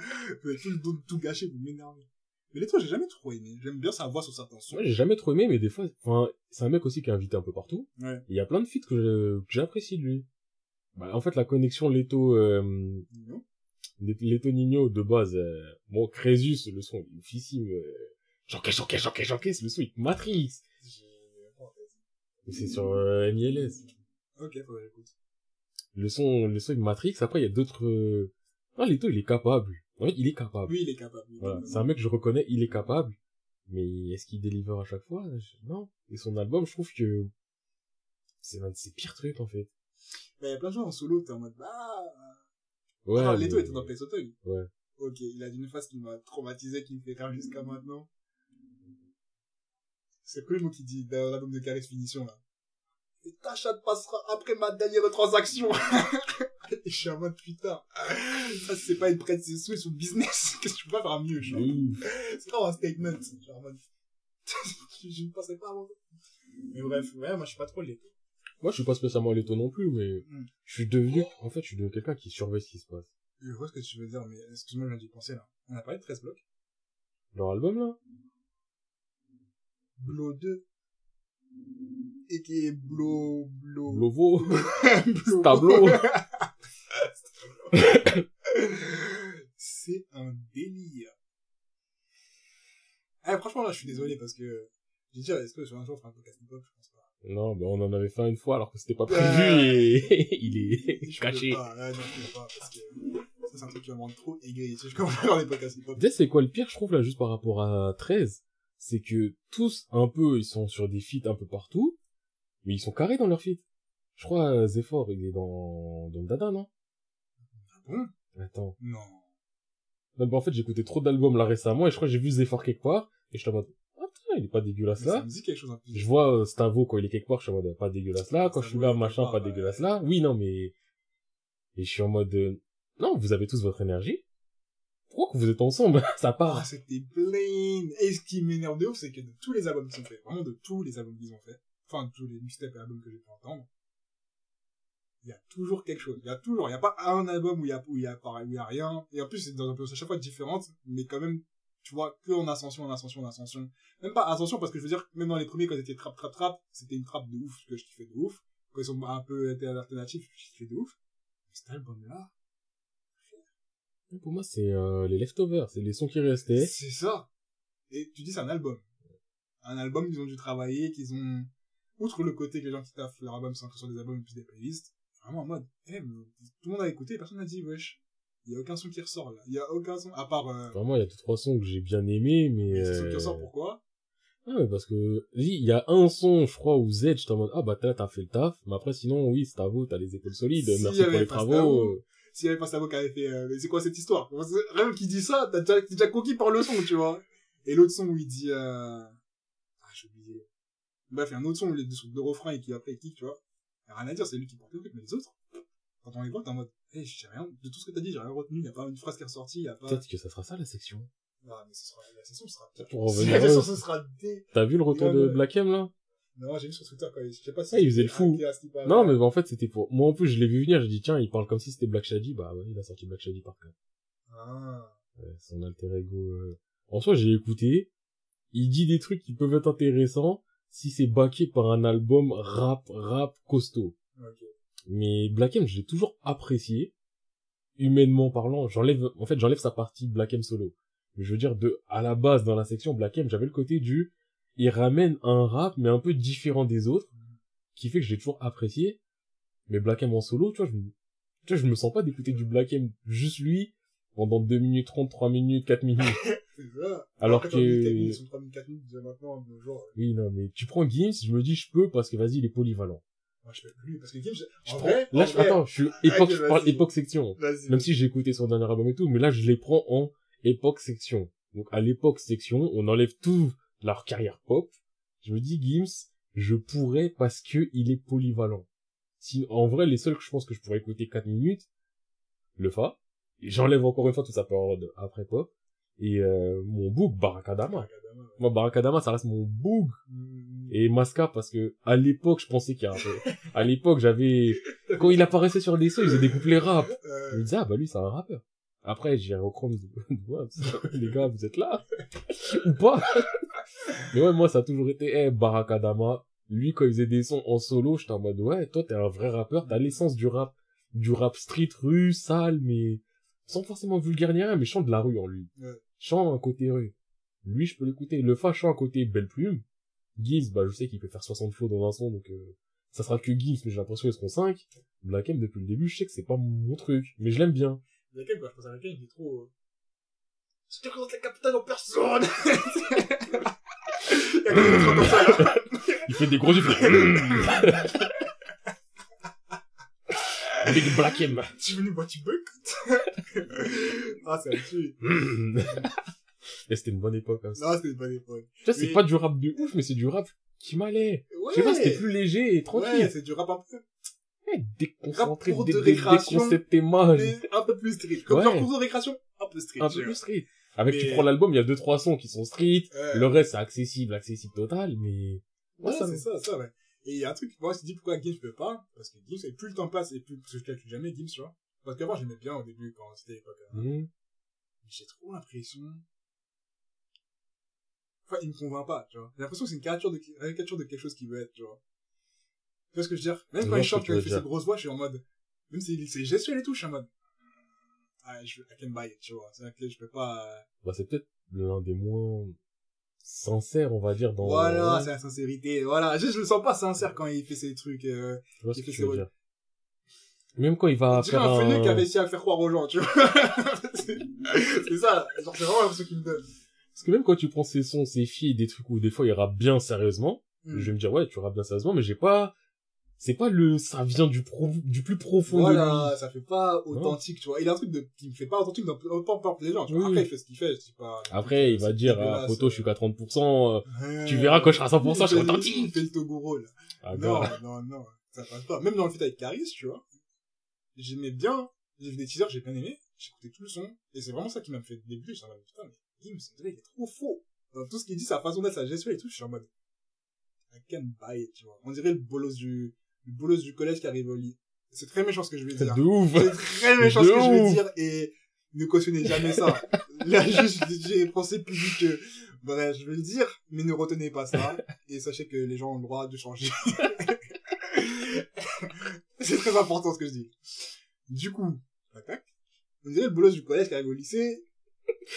Avez tout le dos tout gâché, vous m'énervez. Mais Leto, j'ai jamais trop aimé. J'aime bien sa voix sur certains sons. Moi, j'ai jamais trop aimé, mais des fois, enfin, c'est un mec aussi qui est invité un peu partout. Ouais. Il y a plein de feats que je- que j'apprécie de lui. Bah, en fait, la connexion Leto, euh, Non? Leto Nino, de base, euh, bon, Crésus, le son, il est oufissime, euh, j'encaisse, j'encaisse, j'encaisse, j'encaisse, le son, il matrix. C'est sur euh, MILS. Ok, faut que j'écoute. Le son, le son, il matrix. Après, il y a d'autres, euh... non, Leto, il est capable. En fait, il est capable. Oui, il est capable. il est Voilà. C'est un mec que je reconnais, il est capable. Mais est-ce qu'il délivre à chaque fois? Non. Et son album, je trouve que c'est l'un de ses pires trucs, en fait. Mais il y a plein de gens en solo, t'es en mode, bah, Ouais. ah, Leto était dans Pesoteuil. Ouais. Ok, il a dit une phase qui m'a traumatisé, qui me fait rire jusqu'à maintenant. C'est quoi le mot qu'il dit dans l'album de Caris Finition, là? Et ta chatte passera après ma dernière transaction. Et je suis en mode, putain. Ça, c'est pas une prête sous et son business. Qu'est-ce que tu peux pas faire mieux, genre? C'est pas un statement. Genre, en mode, je, ne pensais pas avant. Mais bref, ouais, moi, je suis pas trop Leto. Moi, je suis pas spécialement Leto non plus, mais Mm. je suis devenu, en fait, je suis devenu quelqu'un qui surveille ce qui se passe. Je vois ce que tu veux dire, mais excuse-moi, viens d'y penser, là. On a parlé de 13 blocs. Leur album, là? Blo 2. Et qui est Blo, Blo, Lovo. Blo- Tableau. C'est un délire. Eh, franchement, là, je suis désolé parce que, j'ai dit, est-ce que sur un jour on fera un podcast hip-hop? Je pense pas. Non, ben, on en avait fait une fois alors que c'était pas prévu et il est Je caché. pas, ouais, non, je peux pas parce que ça, c'est un truc qui me rendre trop aigri. Je commence à faire des podcasts hip-hop. Tu sais, c'est quoi le pire, je trouve, là, juste par rapport à 13? C'est que tous, un peu, ils sont sur des feats un peu partout, mais ils sont carrés dans leurs feats. Je crois, euh, Zephyr, il est dans, dans le Dada, non? Ah bon? Attends. Non. Non, bah, en fait, j'ai écouté trop d'albums là récemment et je crois que j'ai vu Zephyr quelque part et je suis en mode, il est pas dégueulasse ça là. me dit quelque chose un peu. Je vois euh, Stavo quand il est quelque part, je suis en mode, pas dégueulasse là. Quand je suis là, Stavo, machin, pas dégueulasse ouais. là. Oui, non, mais, et je suis en mode, euh, non, vous avez tous votre énergie. Pourquoi que vous êtes ensemble? Ça part. Ah, c'était plain. Et ce qui m'énerve de ouf, c'est que de tous les albums qu'ils ont fait, vraiment de tous les albums qu'ils ont fait, enfin, de tous les mixtapes et albums que j'ai pu entendre, il y a toujours quelque chose. Il y a toujours, il y a pas un album où il y a, où il y a pareil, où il y a rien. Et en plus, c'est dans une ambiance à chaque fois différente, mais quand même, tu vois, que en ascension, en ascension, en ascension. Même pas ascension, parce que je veux dire, même dans les premiers, quand ils étaient trap, trap, trap, c'était une trappe de ouf, que je kiffais de ouf. Quand ils sont un peu été alternatifs, je kiffais de ouf. Mais cet album-là, Pour moi, c'est euh, les leftovers, c'est les sons qui restaient. C'est ça. Et tu dis c'est un album. un album qu'ils ont dû travailler, qu'ils ont, outre le côté que les gens qui taffent leur album sont sur des albums et puis des playlists, vraiment en mode, eh, tout le monde a écouté, personne n'a dit, wesh. Il y a aucun son qui ressort, là. Il y a aucun son, à part, euh... Vraiment, il y a deux, trois sons que j'ai bien aimés, mais, mais euh... son qui ressort, pourquoi? Ah ouais, parce que, il y a un son, je crois, où Z, j'étais en mode, ah bah là, t'as fait le taf, mais après, sinon, oui, c'est à vous, t'as les épaules solides, merci pour les travaux. Stavo, euh, S'il y avait pas Savo qui avait fait, euh, mais c'est quoi cette histoire? Rien qui dit ça, t'as déjà, déjà conquis par le son, tu vois. Et l'autre son où il dit, euh... ah, j'ai oublié. Bref, il y a un autre son où il est sur deux refrains et qui après il kick, tu vois. Rien à dire, c'est lui qui porte le truc, mais les autres, quand on les voit, t'es en mode, eh, j'ai rien, de tout ce que t'as dit, j'ai rien retenu, y a pas une phrase qui est ressortie, y a pas... Peut-être que ça sera ça, la section. Ah, mais ce sera, la session sera... Pour revenir, La session, ce sera dé... T'as vu le retour de. Black M, là? Non, j'ai vu sur Twitter quand il, je sais pas si... Ah, il faisait le fou. Non, mais en fait, c'était pour, moi, en plus, je l'ai vu venir, j'ai dit, tiens, il parle comme si c'était Black Shady, bah, ouais, il a sorti Black Shady par contre. Ah. Ouais, son alter ego, euh. En soi, j'ai écouté, il dit des trucs qui peuvent être intéressants si c'est backé par un album rap, rap costaud. Ok. Mais Black M, je l'ai toujours apprécié. Humainement parlant, j'enlève, en fait, j'enlève sa partie Black M solo. Mais je veux dire, de, à la base, dans la section Black M, j'avais le côté du, il ramène un rap, mais un peu différent des autres, qui fait que j'ai toujours apprécié. Mais Black M en solo, tu vois, je me, tu vois, je me sens pas d'écouter du Black M, juste lui, pendant 2 minutes 30, 3 minutes, 4 minutes. Ça. Alors Après, que- quand il était mis sur 3004 minutes, déjà maintenant, de jour, euh, Oui, non, mais tu prends Gims, je me dis, je peux, parce que vas-y, il est polyvalent. Moi, je peux plus, parce que Gims, Je en vrai, là, en je, vrai, attends, je suis époque, Ok, je parle époque section. Même si j'ai écouté son dernier album et tout, mais là, je les prends en époque section. Donc, à l'époque section, on enlève tout leur carrière pop. Je me dis, Gims, je pourrais parce que il est polyvalent. Si, en vrai, les seuls que je pense que je pourrais écouter 4 minutes, le Fa. J'enlève encore une fois toute sa période après pop. Et, euh, mon book, Barakadama. Moi, Barakadama, ça reste mon book. Hmm. Et Masca, parce que, à l'époque, je pensais qu'il y avait, à l'époque, j'avais, quand il apparaissait sur des sons, il faisait des couplets rap. Je me disais, ah, bah, lui, c'est un rappeur. Après, j'ai au chrome les gars, vous êtes là? Ou pas? Mais ouais, moi, ça a toujours été, eh, Barakadama. Lui, quand il faisait des sons en solo, j'étais en mode, ouais, toi, t'es un vrai rappeur, t'as l'essence du rap, du rap street, rue, sale, mais sans forcément vulgaire ni rien, mais chant de la rue en lui. Ouais. Chant un côté rue. Lui, je peux l'écouter. Le Fa chant un côté belle plume. Gims, bah, je sais qu'il peut faire 60 flots dans un son, donc, euh, ça sera que Gims, mais j'ai l'impression qu'ils seront 5. Black M, depuis le début, je sais que c'est pas mon truc, mais je l'aime bien. Quelqu'un, quand je pense à quelqu'un, il est trop, euh... Je te présente la capitale en personne! Il y a quelqu'un qui est comme ça, là. Il fait des gros yeux, il fait... Big Black M. Tu es venu boire du boycott? ah, c'est un tue. Et c'était une bonne époque, hein. Non, c'était une bonne époque. Tu vois, c'est Mais- pas du rap de ouf, mais c'est du rap qui m'allait. Ouais! Je sais pas, c'était plus léger et Ouais, tranquille. c'est du rap un peu, déconcentré, dé- dé- déconcepté mal. mais un peu plus street. Comme Ouais. cours de récréation, un peu street. Un peu plus street. Avec, tu Mais- prends l'album, il y a deux, trois sons qui sont street. Ouais. Le reste, c'est accessible, accessible total, mais... Ouais, ça c'est me- ça, ça, ouais. Et il y a un truc, moi, je me dit pourquoi Gims peut pas, parce que Gims, et plus le temps passe, et plus, parce que je calcule jamais Gims, tu vois. Parce qu'avant, j'aimais bien au début, quand c'était l'époque. Hmm. mais J'ai trop l'impression. Enfin, il me convainc pas, tu vois. J'ai l'impression que c'est une caricature de, une caricature de quelque chose qui veut être, tu vois. Tu vois ce que je veux dire? Même Je quand il chante, quand il fait ses grosses voix, je suis en mode, même si c'est gestuel et tout, je suis en mode, ah, je, I can buy it, tu vois. C'est que je peux pas, euh, Bah, c'est peut-être l'un des moins sincères, on va dire, dans... voilà, c'est la sincérité, voilà. Je, je le sens pas sincère quand il fait ses trucs, euh, je vois ce que tu veux ses dire. Même quand il va dirait faire un fenêtre qui a un... réussi à faire croire aux gens, tu vois. c'est ça. Genre, c'est vraiment l'impression qu'il me donne. Parce que même quand tu prends ses sons, ses filles, des trucs où des fois il rappe bien sérieusement, Hmm. je vais me dire, ouais, tu rappes bien sérieusement, mais j'ai pas... C'est pas le... Ça vient du, pro... du plus profond de Voilà, lui. ça fait pas authentique, tu vois. Il a un truc de, qui me fait pas authentique dans peu importe les gens, tu vois. Oui. Après, il fait ce qu'il fait, je dis pas. Après, il va dire, ah, poto, je suis qu'à 30%, euh, tu verras quand je serai à 100%, je serai fait- authentique. Il fait le Toguro, là. Ah, non, gars. non, non, ça passe pas. Même dans le feat avec Caris, tu vois. J'aimais bien. J'ai vu des teasers, j'ai bien aimé. J'écoutais tout le son. Et c'est vraiment ça qui m'a fait débuter. Je suis en mode, putain, mais Gims, il est trop faux. Dans tout ce qu'il dit, sa façon d'être, sa gestuelle et tout, je suis en mode, I can buy it, tu vois. On dirait le bolos du, le bolos du collège qui arrive au lit. C'est très méchant ce que je vais dire. De ouf. C'est très méchant De ce que je vais dire et ne cautionnez jamais ça. Là, juste, j'ai pensé plus vite que, bref, je vais le dire, mais ne retenez pas ça et sachez que les gens ont le droit de changer. c'est très important ce que je dis. Du coup, on dirait le bolos du collège qui arrive au lycée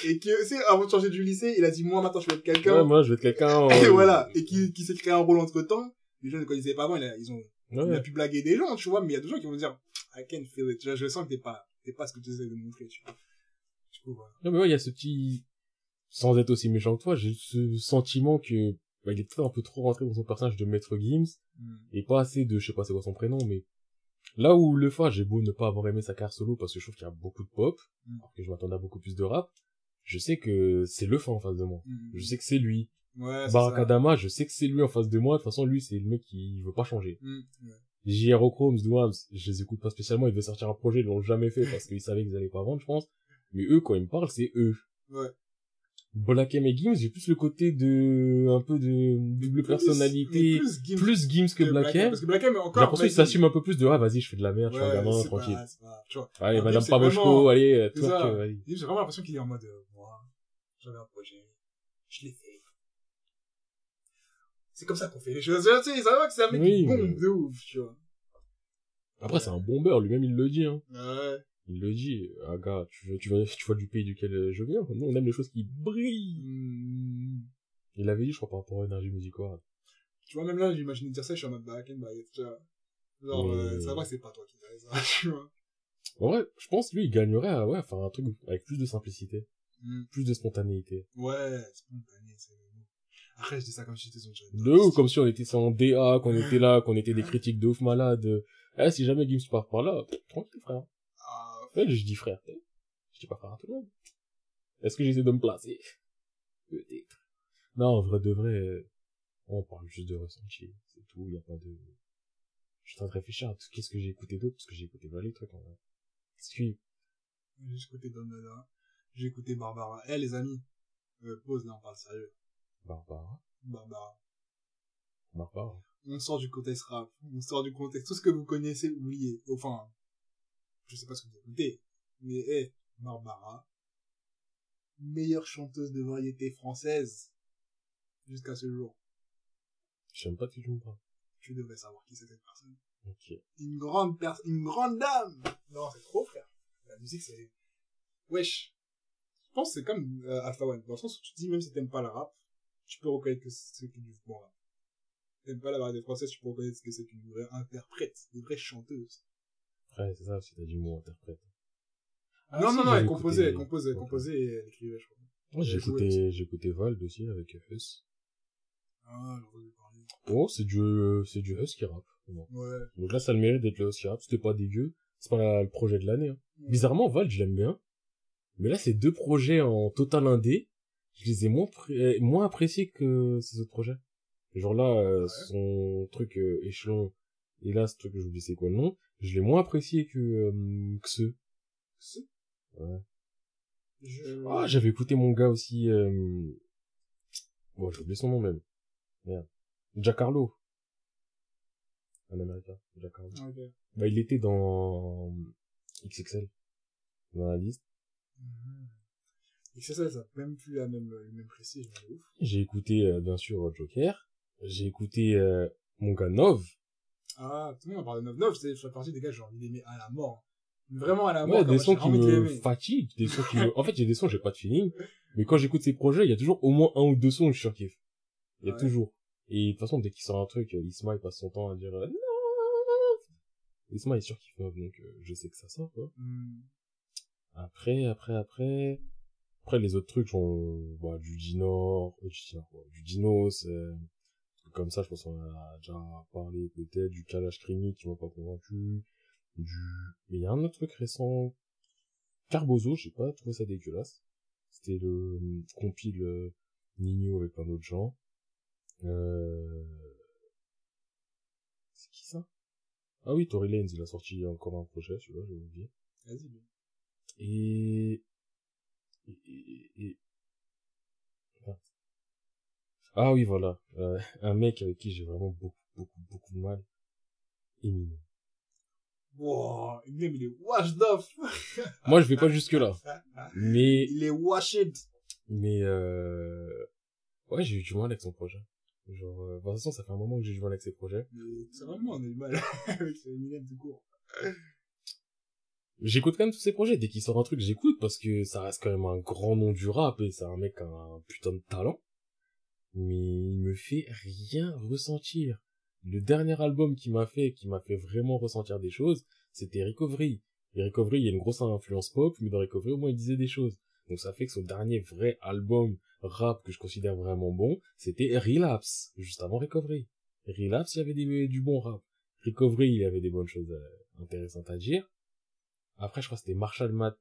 et que, c'est, avant de changer du lycée, il a dit, moi, maintenant, je vais être quelqu'un. Ouais, moi, je vais être quelqu'un. et voilà. Et qui, qui s'est créé un rôle entre temps. Les gens ne connaissaient pas avant, ils ont, il Ouais. a pu blaguer des gens, tu vois, mais il y a des gens qui vont dire, I can feel it. Tu vois, je sens que t'es pas, t'es pas ce que tu essaies de montrer, tu vois. Du coup, voilà. Non, mais ouais, il y a ce petit, sans être aussi méchant que toi, j'ai ce sentiment que, bah, il est peut-être un peu trop rentré dans son personnage de Maître Gims, Hmm. et pas assez de, je sais pas c'est quoi son prénom, mais là où le fa, j'ai beau ne pas avoir aimé sa carrière solo parce que je trouve qu'il y a beaucoup de pop, Mm. alors que je m'attendais à beaucoup plus de rap, je sais que c'est le fa en face de moi. Hmm. Je sais que c'est lui. Ouais. Barakadama, je sais que c'est lui en face de moi. De toute façon, lui, c'est le mec qui veut pas changer. Hmm. Ouais. JRO Chromes, Douams, je les écoute pas spécialement. Ils devaient sortir un projet, ils l'ont jamais fait parce qu'ils savaient qu'ils allaient pas vendre, je pense. Mais eux, quand ils me parlent, c'est eux. Ouais. Black M et Gims, j'ai plus le côté de, un peu de double Plus- personnalité, plus, Gims Gims que que Black M. Parce que Black M, encore. J'ai l'impression qu'il s'assume un peu plus de, ah, vas-y, je fais de la merde, je suis un Ouais, gamin, tranquille. pas- pas- tu vois. Allez, madame vraiment- allez, euh, vas-y. J'ai vraiment l'impression qu'il est en mode, euh, moi, j'avais un projet, je l'ai fait. C'est comme ça qu'on fait les choses. Tu sais, ça va que c'est un mec qui bombe de ouf, tu vois. Après, c'est un bombeur, lui-même, il le dit, hein. Ouais. Il le dit, ah gars, tu tu tu vois du pays duquel euh, je viens? Nous, on aime les choses qui brillent. Hmm. Il l'avait dit, je crois, par rapport à Energy Music Award. Tu vois, même là, j'imagine dire ça, je suis en mode back and baguette, tu vois. Genre, euh, ça va, c'est pas toi qui fais ça, tu vois. En vrai, je pense, lui, il gagnerait à, ouais, faire un truc avec plus de simplicité, Hmm. plus de spontanéité. Ouais, spontané, c'est le mot. Après, je dis ça comme si j'étais son chat. De ouf, comme si on était sans DA, qu'on était là, qu'on était des critiques de ouf malades. Eh, si jamais Gims part par là, pff, tranquille, frère. Ah, Ouais, je dis frère, je dis pas frère à tout le monde. Est-ce que j'essaie de me placer? Peut-être. Non, en vrai de vrai, euh, on parle juste de ressenti, c'est tout, y a pas de... Je suis en train de réfléchir à tout, qu'est-ce que j'ai écouté d'autre, parce que j'ai écouté voilà les trucs, en vrai. Que... j'ai écouté Don Dada. J'ai écouté Barbara. Eh, les amis. Euh, pause, là, on parle sérieux. Barbara. Barbara. Barbara. On sort du contexte rap. On sort du contexte. Tout ce que vous connaissez, oubliez. Enfin, je sais pas ce que vous écoutez. Mais, eh, Barbara. Meilleure chanteuse de variété française. Jusqu'à ce jour. J'aime pas qui tu me parles. Tu devrais savoir qui c'est cette personne. Ok. Une grande personne, une grande dame. Non, c'est trop, frère. La musique, c'est, wesh. Je pense que c'est comme euh, Alpha One. Dans le sens où tu te dis, même si t'aimes pas le rap, tu peux reconnaître que c'est du bon rap. T'aimes pas la variété française, tu peux reconnaître que c'est une vraie interprète, une vraie chanteuse. Ouais, c'est ça, si t'as du mot interprète. Ah, non, si, non, non, elle composait, elle composait, elle composait et elle écrivait, je crois. Moi, j'ai écouté Vald aussi avec Huss. Ah, ai parlé. Oh, c'est du, euh, c'est du Huss qui rappe. Ouais. Donc là, ça a le mérite d'être le Huss qui rappe. C'était pas dégueu. C'est pas le projet de l'année. Hein. Bizarrement, Vald, je l'aime bien. Mais là, c'est deux projets en total indé. Je les ai moins, pré- moins appréciés que ces autres projets. Genre là, euh, Ouais. son truc euh, échelon, et là, ce truc que j'oublie c'est quoi le nom, je l'ai moins apprécié que, euh, que ceux. C'est- Ouais. Je... Ah, j'avais écouté mon gars aussi, euh... bon, j'ai oublié son nom même. Merde. Giancarlo. Un américain, Giancarlo. Ok. Bah, il était dans XXL. Dans la liste. Mhm. Et c'est ça, ça a même plus la même, le même prestige, mais ouf. J'ai écouté, euh, bien sûr, Joker. J'ai écouté, euh, mon gars Nov. Ah, tout le monde parle de 9-9, c'est, je fais partie des gars, j'ai envie d'aimer à la mort. Vraiment à la mort. Ouais, des sons qui me fatiguent, des sons qui me... En fait, il y a des sons, j'ai pas de feeling. Mais quand j'écoute ces projets, il y a toujours au moins un ou deux sons où je surkiffe. Il y a Ouais. toujours. Et de toute façon, dès qu'il sort un truc, euh, Isma, il passe son temps à dire, euh, non! Isma est surkiffe Nov, donc, euh, je sais que ça sort, quoi. Hmm. Après, après, après, après les autres trucs, genre, bah, du Dinor, euh, du euh, trucs comme ça, je pense qu'on a déjà parlé peut-être, du Kalash Krimi qui m'a pas convaincu, du, mais il y a un autre truc récent, Carbozo, j'ai pas trouvé ça dégueulasse. C'était le euh, compile euh, Nino avec plein d'autres gens. Euh... C'est qui ça? Ah oui, Tory Lanez, il a sorti encore un projet, celui-là, j'ai oublié. Vas-y. Et... et, et, et- Merde. Ah oui, voilà. Euh, un mec avec qui j'ai vraiment beaucoup, beaucoup, beaucoup de mal. Eminem. Wow, Eminem, il est washed off. Moi, je vais pas jusque là. Mais, Il est washed. mais, euh... Ouais, j'ai eu du mal avec son projet. Genre, euh, de toute façon, ça fait un moment que j'ai du mal avec ses projets. Mais c'est vraiment, on a du mal avec Eminem tout court. J'écoute quand même tous ces projets. Dès qu'il sort un truc, j'écoute parce que ça reste quand même un grand nom du rap et c'est un mec un putain de talent. Mais il me fait rien ressentir. Le dernier album qui m'a fait, qui m'a fait vraiment ressentir des choses, c'était Recovery. Et Recovery, il y a une grosse influence pop, mais dans Recovery, au moins, il disait des choses. Donc ça fait que son dernier vrai album rap que je considère vraiment bon, c'était Relapse, juste avant Recovery. Relapse, il y avait des, du bon rap. Recovery, il y avait des bonnes choses euh, intéressantes à dire. Après, je crois que c'était Marshall Matt,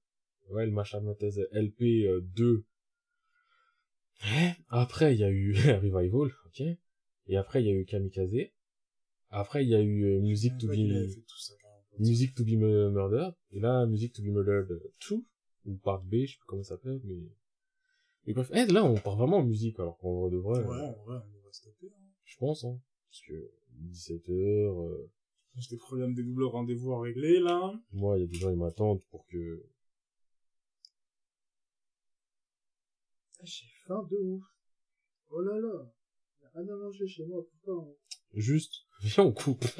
ouais, le Marshall Mathers LP 2. Après, il y a eu Revival, ok. Et après, il y a eu Kamikaze. Après, il y a eu euh, Music to Be, Music to Be Murdered. Et là, Music to Be Murdered 2 ou part B, je sais plus comment ça s'appelle, mais... mais bref, eh, là, on part vraiment en musique, alors qu'on devrait... Ouais, vrai, on devrait stopper, hein. Je pense, hein. Parce que 17h... Euh... J'ai des problèmes des doubles rendez-vous à régler, là. Moi, il y a des gens, ils m'attendent pour que... Ah, j'ai faim de ouf. Oh là là. Y'a rien à manger chez moi, putain. Juste, viens, on coupe.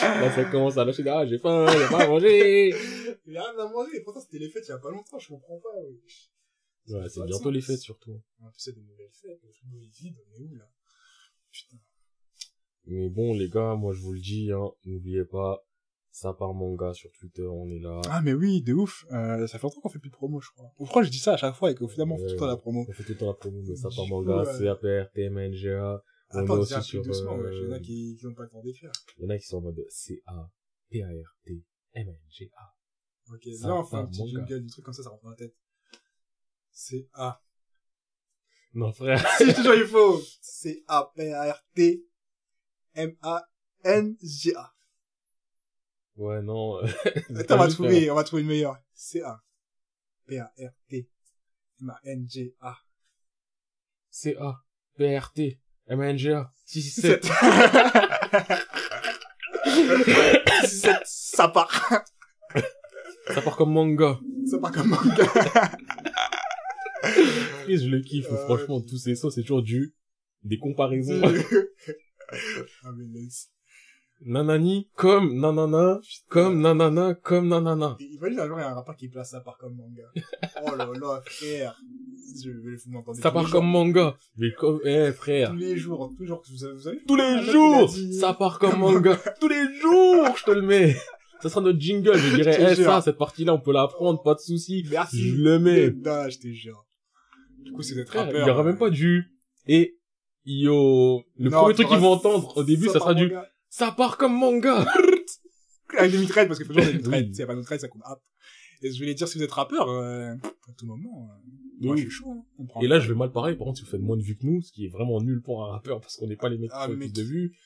Là, ça commence à lâcher. Ah, j'ai faim, y'a pas à manger. Il y a rien à manger. Pourtant, c'était les fêtes il y a pas longtemps, je comprends pas, Ouais, c'est bientôt les fêtes, surtout. En plus, c'est des nouvelles fêtes. Le frigo est vide, on est où, là? Putain. Mais bon, les gars, moi, je vous le dis, hein, n'oubliez pas, ça part manga sur Twitter, on est là. Ah, mais oui, de ouf. Euh, ça fait longtemps qu'on fait plus de promo, je crois. Pourquoi je dis ça à chaque fois et qu'au final, on fait tout le temps la promo. On fait tout le temps la promo, mais ça part manga, CAPR, TMNGA, on Attends, aussi sur, doucement, euh... Il y en a qui, qui ont pas le temps d'écrire. Il y en a qui sont en mode C-A-P-A-R-T-M-N-G-A. Ok, là, on fait un petit jingle, du truc comme ça, ça rentre dans la tête. C-A. Non, frère. C'est toujours il faut. C-A-P-A-R-T-M-A-N-G-A. Ouais, non. Attends, on va trouver, on va trouver une meilleure. C-A. P-A-R-T. M-A-N-G-A. C-A. P-A-R-T. MNGA. 667. 667, ça part. Ça part comme manga. Ça part comme manga. Et je le kiffe, euh, franchement, tous ces sauts, c'est toujours du, des comparaisons. Ah, mais laisse. Nanani, comme nanana, comme nanana, comme nanana. Imagine un jour, il y a un rapport qui place ça part comme manga. oh là là, frère. Je vais vous m'entendre. Ça part comme manga. Mais comme, eh, frère. Tous les jours, toujours, vous avez, vous avez Tous les jours! Ça part comme manga. Tous les jours, je te le mets. Ça sera notre jingle, je dirais, eh, ça, cette partie-là, on peut la prendre, pas de soucis. Merci. Je le mets. Non, je te jure. Du coup, c'est d'être rappeur. Il y aura même pas du, et, yo, le premier truc qu'ils vont entendre au début, ça, sera du, ça part comme manga. Avec des mitraillettes, parce que toujours des mitraillettes. S'il y a pas de mitraillettes, ça compte hop. Et je voulais dire, si vous êtes rappeur, euh, à tout moment, euh, moi, je suis chaud, hein. Et là, je vais mal parler. Par contre, si vous faites moins de vues que nous, ce qui est vraiment nul pour un rappeur, parce qu'on n'est pas les mecs qui ah, plus de vues.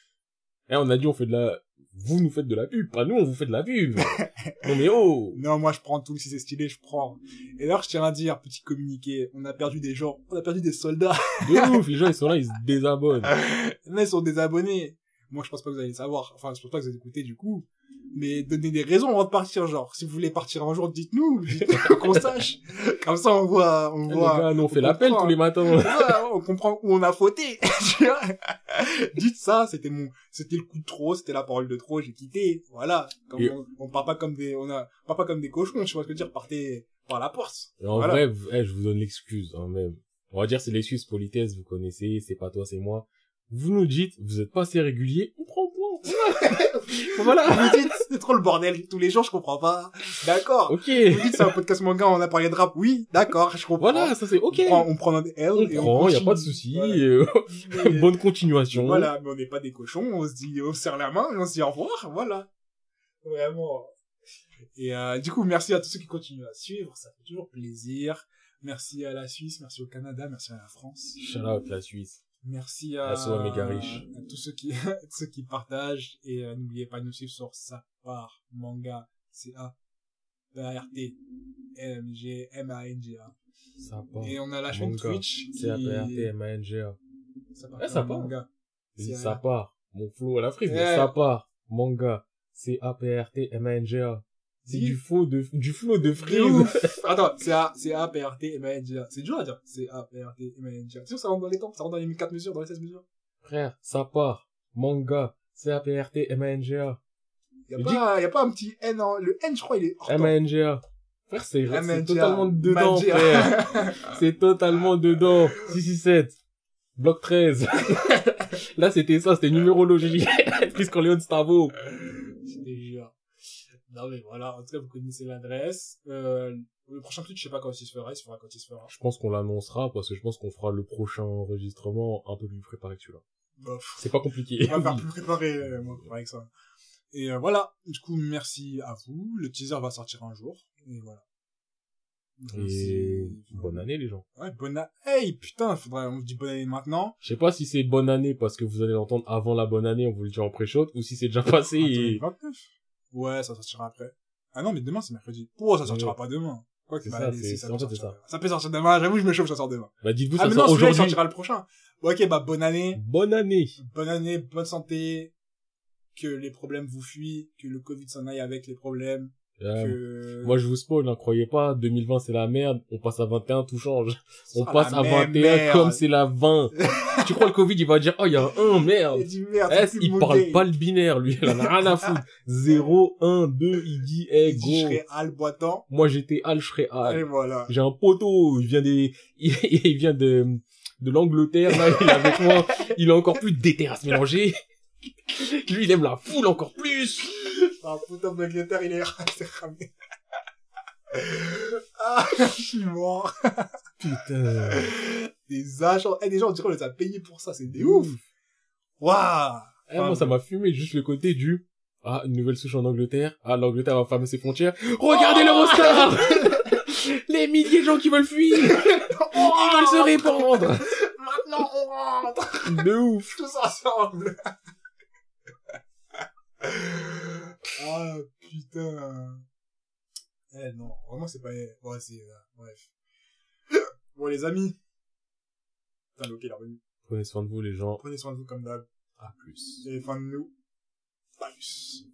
Et on a dit, on fait de la, vous nous faites de la pub, pas nous, on vous fait de la pub. non mais oh Non, moi je prends tout, si c'est stylé, je prends. Et là, je tiens à dire, petit communiqué, on a perdu des gens, on a perdu des soldats. De ouf, les gens ils sont là, ils se désabonnent. Là, ils sont désabonnés. Moi, je pense pas que vous allez savoir. Enfin, je pense pas que vous allez écouter du coup. Mais donnez des raisons avant de partir, genre. Si vous voulez partir un jour, dites-nous, dites qu'on sache. Comme ça, on voit, on voit. Gars, nous, on, fait l'appel tous les matins. on comprend où on a fauté. Dites ça, c'était mon, c'était le coup de trop, c'était la parole de trop, j'ai quitté. Voilà. on, on part pas comme des, on a, on part pas comme des cochons, je sais pas ce que dire, partez par la porte. en vrai, eh, je vous donne l'excuse, hein, même. On va dire c'est l'excuse politesse, vous connaissez, c'est pas toi, c'est moi vous nous dites, vous êtes pas assez régulier, on prend. Voilà. Vous dites, c'est trop le bordel. Tous les jours, je comprends pas. D'accord. Ok. Vous dites, c'est un podcast manga, on a parlé de rap. Oui, d'accord, je comprends. Voilà, ça c'est ok. On prend, on prend un L on et prend, on y a pas de souci. Euh, bonne continuation. Voilà, mais on n'est pas des cochons. On se dit, on se serre la main et on se dit au revoir. Voilà. Vraiment. Et euh, du coup, merci à tous ceux qui continuent à suivre. Ça fait toujours plaisir. Merci à la Suisse, merci au Canada, merci à la France. Shout out la Suisse. Merci à, à, tous ceux qui, ceux qui partagent. Et euh, n'oubliez pas de nous suivre sur Sapar Manga, C A P A R T M G M A N G A. Et on a la chaîne Twitch C A P R T M A N G A. Sapar Manga. Sapar, mon flow à la frise, Sapar Manga, C A P R T M A N G A. C'est du faux de, du flow de frise. Attends, c'est A, c'est A, P, R, T, M, A, N, G, A. C'est dur à dire. C'est A, P, R, T, M, A, N, G, A. C'est sûr, ça rentre dans les temps? Ça rentre dans les 4 mesures, dans les 16 mesures? Frère, ça part. Manga. C, A, P, R, T, M, A, N, G, A. Y a Le pas, y a pas un petit N en, le N, je crois, il est hors temps. M-A-N-G-A. Frère, c'est, c'est totalement dedans, frère. C'est totalement dedans. 667. Bloc 13. Là, c'était ça, c'était numérologie. Puisqu'on Léon Stavo. Je te jure. Non, mais voilà. En tout cas, vous connaissez l'adresse. Euh, le prochain tweet, je sais pas quand il se fera. Il se fera quand il se fera. Je pense qu'on l'annoncera parce que je pense qu'on fera le prochain enregistrement un peu plus préparé que celui-là. C'est pas compliqué. On va faire plus préparé, euh, moi, avec ça. Et euh, voilà. Du coup, merci à vous. Le teaser va sortir un jour. Et voilà. Et Merci. bonne année, les gens. Ouais, bonne année. Hey, putain, faudrait, on dit bonne année maintenant. Je sais pas si c'est bonne année parce que vous allez l'entendre avant la bonne année, on vous le dit en pré-shot, ou si c'est déjà passé Attends, et... 29. Ouais, ça sortira après. Ah non, mais demain, c'est mercredi. Oh, ça sortira Ouais. pas demain. Quoi que, bah, ça, allez, c'est- si, c'est- peut sortir ça. demain. Ça peut sortir demain. J'avoue, je me chauffe, ça sort demain. Bah, dites-vous, Ah, ça mais sort non, aujourd'hui. sortira le prochain. Bon, ok, bah, bonne année. Bonne année. Bonne année, bonne santé. Que les problèmes vous fuient. Que le Covid s'en aille avec les problèmes. Que... Moi, je vous spoil, hein, croyez pas, 2020 c'est la merde, on passe à 21, tout change. On Ah, passe à même 21 merde. comme c'est la 20. tu crois le Covid, il va dire, oh, il y a un 1, merde. Il merde. Il parle pas le binaire, lui, il en a rien à foutre. 0, 1, 2, il dit, eh, Il dit, je go. serai Al Boitan. Moi, j'étais Al, je serais Al. Et voilà. J'ai un poteau, il vient des, il, vient de, de l'Angleterre, là, il est avec moi. Il a encore plus d'éther à se mélanger. Lui, il aime la foule encore plus. Un putain d'Angleterre, il est c'est ramé. ah, je suis mort. Putain. Des agents, eh, des gens, on dirait, on les a payés pour ça, c'est des ouf. Waouh. Eh, moi, ça m'a fumé juste le côté du, ah, une nouvelle souche en Angleterre. Ah, l'Angleterre va fermer ses frontières. Regardez l'Eurostar! Les milliers de gens qui veulent fuir! Ils veulent se répandre! Maintenant, on rentre. De ouf! Tous ensemble. Ah, putain. Eh, non, vraiment, c'est pas, ouais, c'est, euh, bref. Bon, les amis. Putain, Loki, il est revenu. Prenez soin de vous, les gens. Prenez soin de vous comme d'hab. À plus. Et fin de nous. Plus.